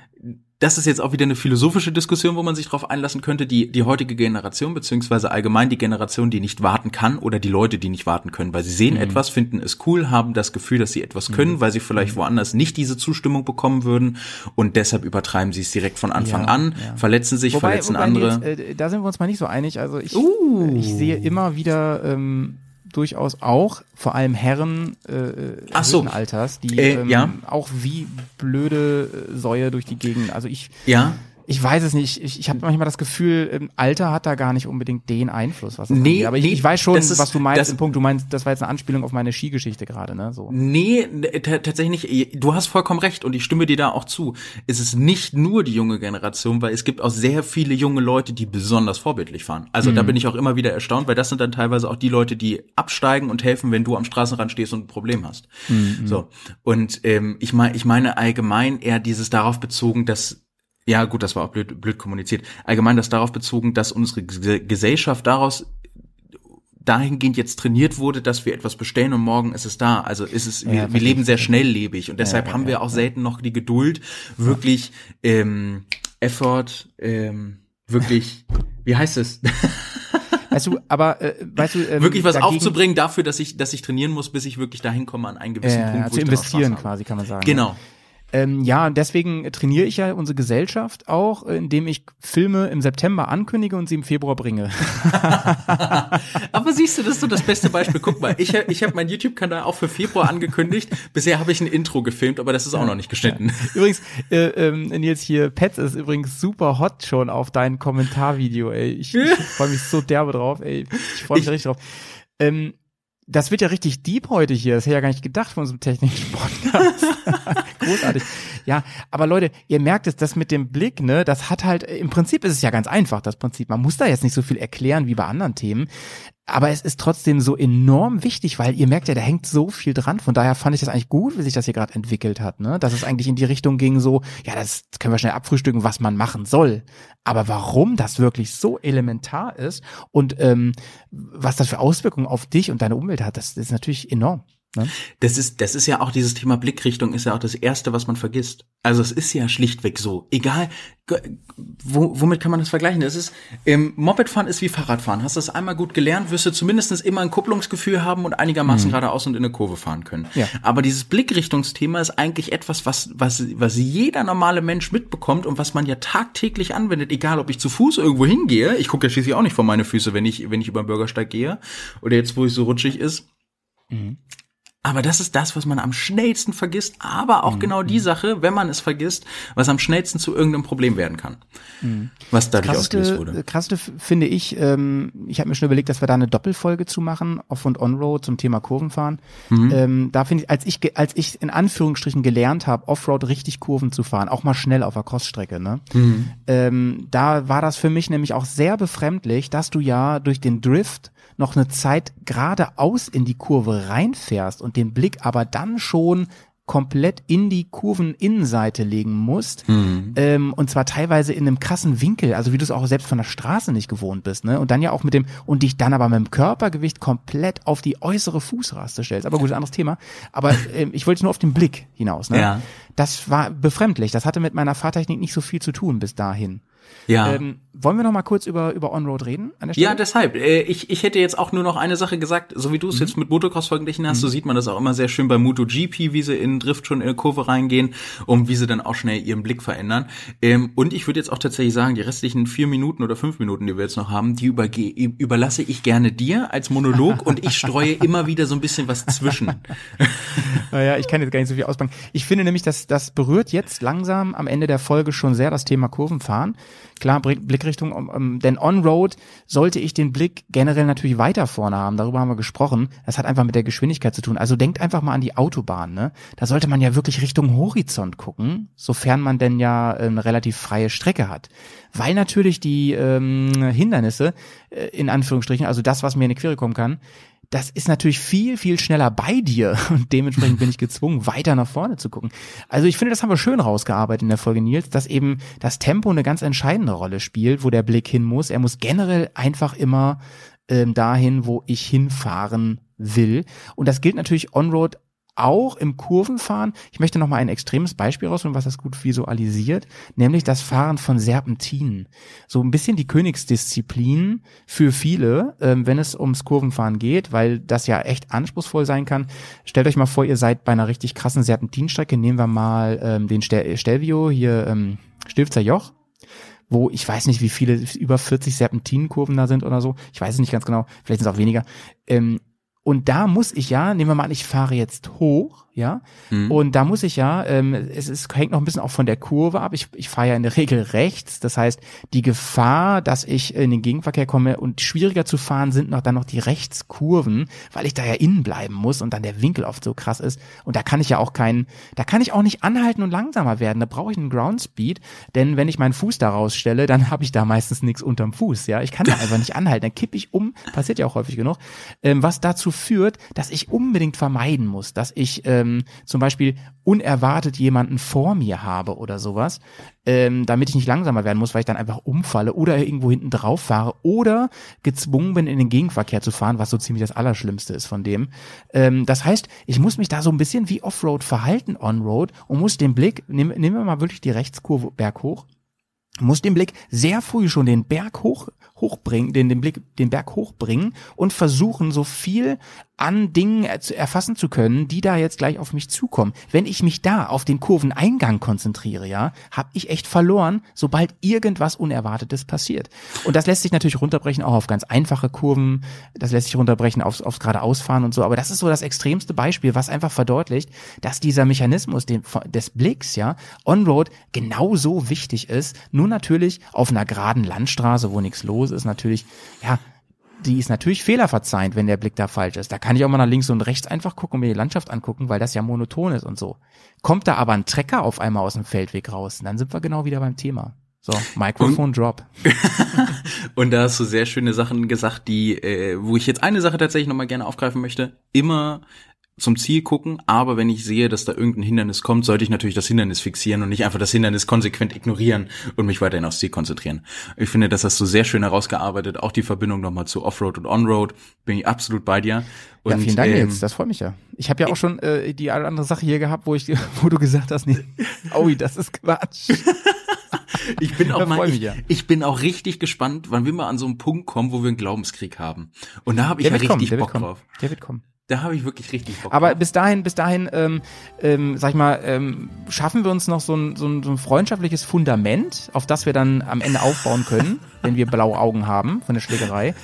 Das ist jetzt auch wieder eine philosophische Diskussion, wo man sich darauf einlassen könnte, die, die heutige Generation, beziehungsweise allgemein die Generation, die nicht warten kann oder die Leute, die nicht warten können, weil sie sehen mhm. etwas, finden es cool, haben das Gefühl, dass sie etwas können, mhm. weil sie vielleicht mhm. woanders nicht diese Zustimmung bekommen würden und deshalb übertreiben sie es direkt von Anfang ja, an, ja. verletzen sich, wobei, verletzen wobei andere. Jetzt, äh, da sind wir uns mal nicht so einig, also ich, uh. ich sehe immer wieder, ähm, durchaus auch, vor allem Herren äh, so. Alters, die äh, ähm, ja. auch wie blöde Säue durch die Gegend. Also ich ja ich weiß es nicht. Ich, ich habe manchmal das Gefühl, ähm, Alter hat da gar nicht unbedingt den Einfluss, was nee, angeht. Aber ich, nee, ich weiß schon, ist, was du meinst. Das, Im Punkt, du meinst, das war jetzt eine Anspielung auf meine Skigeschichte gerade, ne? So. Nee, tatsächlich nicht. Du hast vollkommen recht und ich stimme dir da auch zu. Es ist nicht nur die junge Generation, weil es gibt auch sehr viele junge Leute, die besonders vorbildlich fahren. Also mhm. da bin ich auch immer wieder erstaunt, weil das sind dann teilweise auch die Leute, die absteigen und helfen, wenn du am Straßenrand stehst und ein Problem hast. Mhm. So. Und ähm, ich meine, ich meine allgemein eher dieses darauf bezogen, dass ja, gut, das war auch blöd, blöd kommuniziert. Allgemein das darauf bezogen, dass unsere Gesellschaft daraus dahingehend jetzt trainiert wurde, dass wir etwas bestellen und morgen ist es da. Also ist es, ja, wir, wir leben sehr schnelllebig und deshalb ja, haben wir auch selten noch die Geduld, wirklich ähm, Effort, ähm, wirklich, wie heißt es? Weißt du, aber äh, weißt du, ähm, wirklich was dagegen, aufzubringen dafür, dass ich, dass ich trainieren muss, bis ich wirklich dahin komme an einen gewissen äh, Punkt, wo zu investieren quasi, kann man sagen. Genau. Ähm, ja, deswegen trainiere ich ja unsere Gesellschaft auch, indem ich Filme im September ankündige und sie im Februar bringe. Aber siehst du, das ist so das beste Beispiel. Guck mal, ich, ich habe meinen YouTube-Kanal auch für Februar angekündigt. Bisher habe ich ein Intro gefilmt, aber das ist auch noch nicht geschnitten. Übrigens, äh, ähm, Nils hier, Pets ist übrigens super hot schon auf dein Kommentarvideo, ey. Ich, ich freue mich so derbe drauf, ey. Ich freue mich ich, richtig drauf. Ähm, das wird ja richtig deep heute hier. Das hätte ich ja gar nicht gedacht von unserem technischen Podcast. Großartig. Ja, aber Leute, ihr merkt es, das mit dem Blick, ne, das hat halt, im Prinzip ist es ja ganz einfach, das Prinzip. Man muss da jetzt nicht so viel erklären wie bei anderen Themen. Aber es ist trotzdem so enorm wichtig, weil ihr merkt ja, da hängt so viel dran. Von daher fand ich das eigentlich gut, wie sich das hier gerade entwickelt hat, ne? Dass es eigentlich in die Richtung ging, so, ja, das können wir schnell abfrühstücken, was man machen soll. Aber warum das wirklich so elementar ist und ähm, was das für Auswirkungen auf dich und deine Umwelt hat, das ist natürlich enorm. Ne? Das ist, das ist ja auch dieses Thema Blickrichtung ist ja auch das erste, was man vergisst. Also es ist ja schlichtweg so. Egal, wo, womit kann man das vergleichen? Das ist, ähm, Mopedfahren ist wie Fahrradfahren. Hast du das einmal gut gelernt, wirst du zumindest immer ein Kupplungsgefühl haben und einigermaßen mhm. geradeaus und in eine Kurve fahren können. Ja. Aber dieses Blickrichtungsthema ist eigentlich etwas, was, was, was jeder normale Mensch mitbekommt und was man ja tagtäglich anwendet, egal ob ich zu Fuß irgendwo hingehe. Ich gucke ja schließlich auch nicht vor meine Füße, wenn ich, wenn ich über den Bürgersteig gehe oder jetzt, wo ich so rutschig ist. Mhm. Aber das ist das, was man am schnellsten vergisst, aber auch mhm. genau die mhm. Sache, wenn man es vergisst, was am schnellsten zu irgendeinem Problem werden kann. Mhm. Was dadurch krasseste, ausgelöst wurde. Krasseste finde ich, ähm, ich habe mir schon überlegt, dass wir da eine Doppelfolge zu machen, Off- und On-Road zum Thema Kurvenfahren. Mhm. Ähm, da finde ich, als ich, als ich in Anführungsstrichen gelernt habe, Offroad richtig Kurven zu fahren, auch mal schnell auf der Crossstrecke, ne? Mhm. Ähm, da war das für mich nämlich auch sehr befremdlich, dass du ja durch den Drift noch eine Zeit geradeaus in die Kurve reinfährst und den Blick aber dann schon komplett in die Kurveninnenseite legen musst. Mhm. Ähm, und zwar teilweise in einem krassen Winkel, also wie du es auch selbst von der Straße nicht gewohnt bist, ne? Und dann ja auch mit dem, und dich dann aber mit dem Körpergewicht komplett auf die äußere Fußraste stellst. Aber gut, anderes Thema. Aber ähm, ich wollte nur auf den Blick hinaus, ne? Ja. Das war befremdlich. Das hatte mit meiner Fahrtechnik nicht so viel zu tun bis dahin. Ja. Ähm, wollen wir noch mal kurz über, über On-Road reden? Ja, deshalb. Äh, ich, ich hätte jetzt auch nur noch eine Sache gesagt, so wie du es mhm. jetzt mit Motocross verglichen hast, mhm. so sieht man das auch immer sehr schön bei MotoGP, wie sie in Drift schon in eine Kurve reingehen und wie sie dann auch schnell ihren Blick verändern. Ähm, und ich würde jetzt auch tatsächlich sagen, die restlichen vier Minuten oder fünf Minuten, die wir jetzt noch haben, die überge überlasse ich gerne dir als Monolog und ich streue immer wieder so ein bisschen was zwischen. naja, ich kann jetzt gar nicht so viel auspacken. Ich finde nämlich, dass das berührt jetzt langsam am Ende der Folge schon sehr das Thema Kurvenfahren klar Blickrichtung, denn on-road sollte ich den Blick generell natürlich weiter vorne haben, darüber haben wir gesprochen. Das hat einfach mit der Geschwindigkeit zu tun. Also denkt einfach mal an die Autobahn, ne? Da sollte man ja wirklich Richtung Horizont gucken, sofern man denn ja eine relativ freie Strecke hat. Weil natürlich die ähm, Hindernisse, äh, in Anführungsstrichen, also das, was mir in die Quere kommen kann, das ist natürlich viel, viel schneller bei dir und dementsprechend bin ich gezwungen, weiter nach vorne zu gucken. Also ich finde, das haben wir schön rausgearbeitet in der Folge Nils, dass eben das Tempo eine ganz entscheidende Rolle spielt, wo der Blick hin muss. Er muss generell einfach immer ähm, dahin, wo ich hinfahren will. Und das gilt natürlich on-road auch im Kurvenfahren. Ich möchte noch mal ein extremes Beispiel rausholen, was das gut visualisiert, nämlich das Fahren von Serpentinen. So ein bisschen die Königsdisziplin für viele, ähm, wenn es ums Kurvenfahren geht, weil das ja echt anspruchsvoll sein kann. Stellt euch mal vor, ihr seid bei einer richtig krassen Serpentinstrecke. Nehmen wir mal ähm, den Stel Stelvio hier, ähm, Stilfzer Joch wo ich weiß nicht, wie viele, über 40 Serpentinenkurven da sind oder so. Ich weiß es nicht ganz genau, vielleicht sind es auch weniger. Ähm, und da muss ich ja, nehmen wir mal an, ich fahre jetzt hoch, ja, mhm. und da muss ich ja, ähm, es, es hängt noch ein bisschen auch von der Kurve ab. Ich, ich fahre ja in der Regel rechts, das heißt, die Gefahr, dass ich in den Gegenverkehr komme und schwieriger zu fahren sind noch dann noch die Rechtskurven, weil ich da ja innen bleiben muss und dann der Winkel oft so krass ist. Und da kann ich ja auch keinen, da kann ich auch nicht anhalten und langsamer werden. Da brauche ich einen Ground Speed, denn wenn ich meinen Fuß da rausstelle, dann habe ich da meistens nichts unterm Fuß, ja. Ich kann da einfach nicht anhalten, dann kippe ich um, passiert ja auch häufig genug, ähm, was dazu führt, dass ich unbedingt vermeiden muss, dass ich ähm, zum Beispiel unerwartet jemanden vor mir habe oder sowas, ähm, damit ich nicht langsamer werden muss, weil ich dann einfach umfalle oder irgendwo hinten drauf fahre oder gezwungen bin, in den Gegenverkehr zu fahren, was so ziemlich das Allerschlimmste ist von dem. Ähm, das heißt, ich muss mich da so ein bisschen wie Offroad verhalten, Onroad und muss den Blick, nehmen, nehmen wir mal wirklich die Rechtskurve berghoch, muss den Blick sehr früh schon den Berg hoch hochbringen, den, den Blick, den Berg hochbringen und versuchen, so viel an Dingen erfassen zu können, die da jetzt gleich auf mich zukommen. Wenn ich mich da auf den Kurveneingang konzentriere, ja, habe ich echt verloren, sobald irgendwas Unerwartetes passiert. Und das lässt sich natürlich runterbrechen auch auf ganz einfache Kurven, das lässt sich runterbrechen aufs, aufs geradeausfahren und so, aber das ist so das extremste Beispiel, was einfach verdeutlicht, dass dieser Mechanismus des Blicks, ja, on-road genauso wichtig ist, nur natürlich auf einer geraden Landstraße, wo nichts los ist, natürlich, ja, die ist natürlich fehlerverzeihend, wenn der Blick da falsch ist. Da kann ich auch mal nach links und rechts einfach gucken und mir die Landschaft angucken, weil das ja monoton ist und so. Kommt da aber ein Trecker auf einmal aus dem Feldweg raus, dann sind wir genau wieder beim Thema. So, Mikrofon Drop. und da hast du sehr schöne Sachen gesagt, die, äh, wo ich jetzt eine Sache tatsächlich nochmal gerne aufgreifen möchte. Immer zum Ziel gucken, aber wenn ich sehe, dass da irgendein Hindernis kommt, sollte ich natürlich das Hindernis fixieren und nicht einfach das Hindernis konsequent ignorieren und mich weiterhin aufs Ziel konzentrieren. Ich finde, das hast du sehr schön herausgearbeitet, auch die Verbindung nochmal zu Offroad und Onroad, bin ich absolut bei dir. Und, ja, vielen Dank ähm, jetzt, das freut mich ja. Ich habe ja auch schon äh, die eine andere Sache hier gehabt, wo ich, wo du gesagt hast, nee, oh, das ist Quatsch. Ich bin auch mal, ich, ja. ich, bin auch richtig gespannt, wann wir mal an so einen Punkt kommen, wo wir einen Glaubenskrieg haben. Und da habe ich ja richtig kommen, Bock drauf. Der wird kommen. Da habe ich wirklich richtig Bock. Aber bis dahin, bis dahin, ähm, ähm, sag ich mal, ähm, schaffen wir uns noch so ein, so, ein, so ein freundschaftliches Fundament, auf das wir dann am Ende aufbauen können, wenn wir blaue Augen haben von der Schlägerei,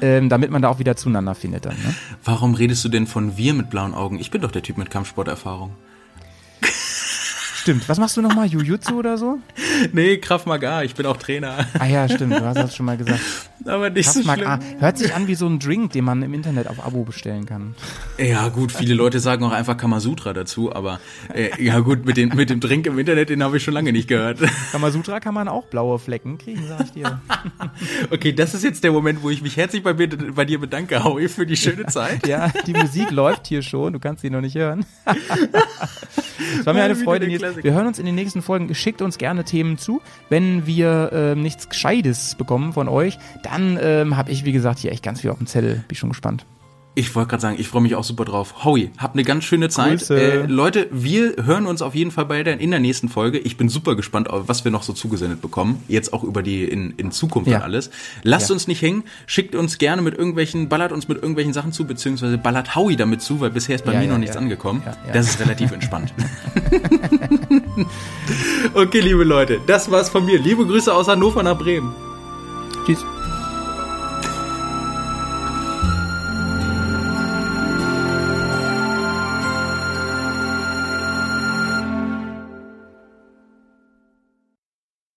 ähm, damit man da auch wieder zueinander findet dann. Ne? Warum redest du denn von wir mit blauen Augen? Ich bin doch der Typ mit Kampfsporterfahrung. Stimmt. Was machst du nochmal? Jujutsu oder so? Nee, Krav Maga. Ich bin auch Trainer. Ah ja, stimmt. Du hast das schon mal gesagt. Aber nicht Krav so schlimm. Hört sich an wie so ein Drink, den man im Internet auf Abo bestellen kann. Ja gut, viele Leute sagen auch einfach Kamasutra dazu, aber äh, ja gut, mit, den, mit dem Drink im Internet, den habe ich schon lange nicht gehört. Kamasutra kann man auch blaue Flecken kriegen, sag ich dir. okay, das ist jetzt der Moment, wo ich mich herzlich bei, mir, bei dir bedanke, Howie, für die schöne Zeit. ja, die Musik läuft hier schon, du kannst sie noch nicht hören. Es war mir eine Freude, Nils. Wir hören uns in den nächsten Folgen. Schickt uns gerne Themen zu. Wenn wir äh, nichts Gescheites bekommen von euch, dann ähm, habe ich, wie gesagt, hier echt ganz viel auf dem Zettel. Bin schon gespannt. Ich wollte gerade sagen, ich freue mich auch super drauf. Howie, habt eine ganz schöne Zeit. Äh, Leute, wir hören uns auf jeden Fall bei der, in der nächsten Folge. Ich bin super gespannt, was wir noch so zugesendet bekommen. Jetzt auch über die in, in Zukunft ja. und alles. Lasst ja. uns nicht hängen. Schickt uns gerne mit irgendwelchen, ballert uns mit irgendwelchen Sachen zu, beziehungsweise ballert Howie damit zu, weil bisher ist bei ja, mir noch nichts angekommen. Das ist relativ entspannt. okay, liebe Leute, das war's von mir. Liebe Grüße aus Hannover nach Bremen. Tschüss.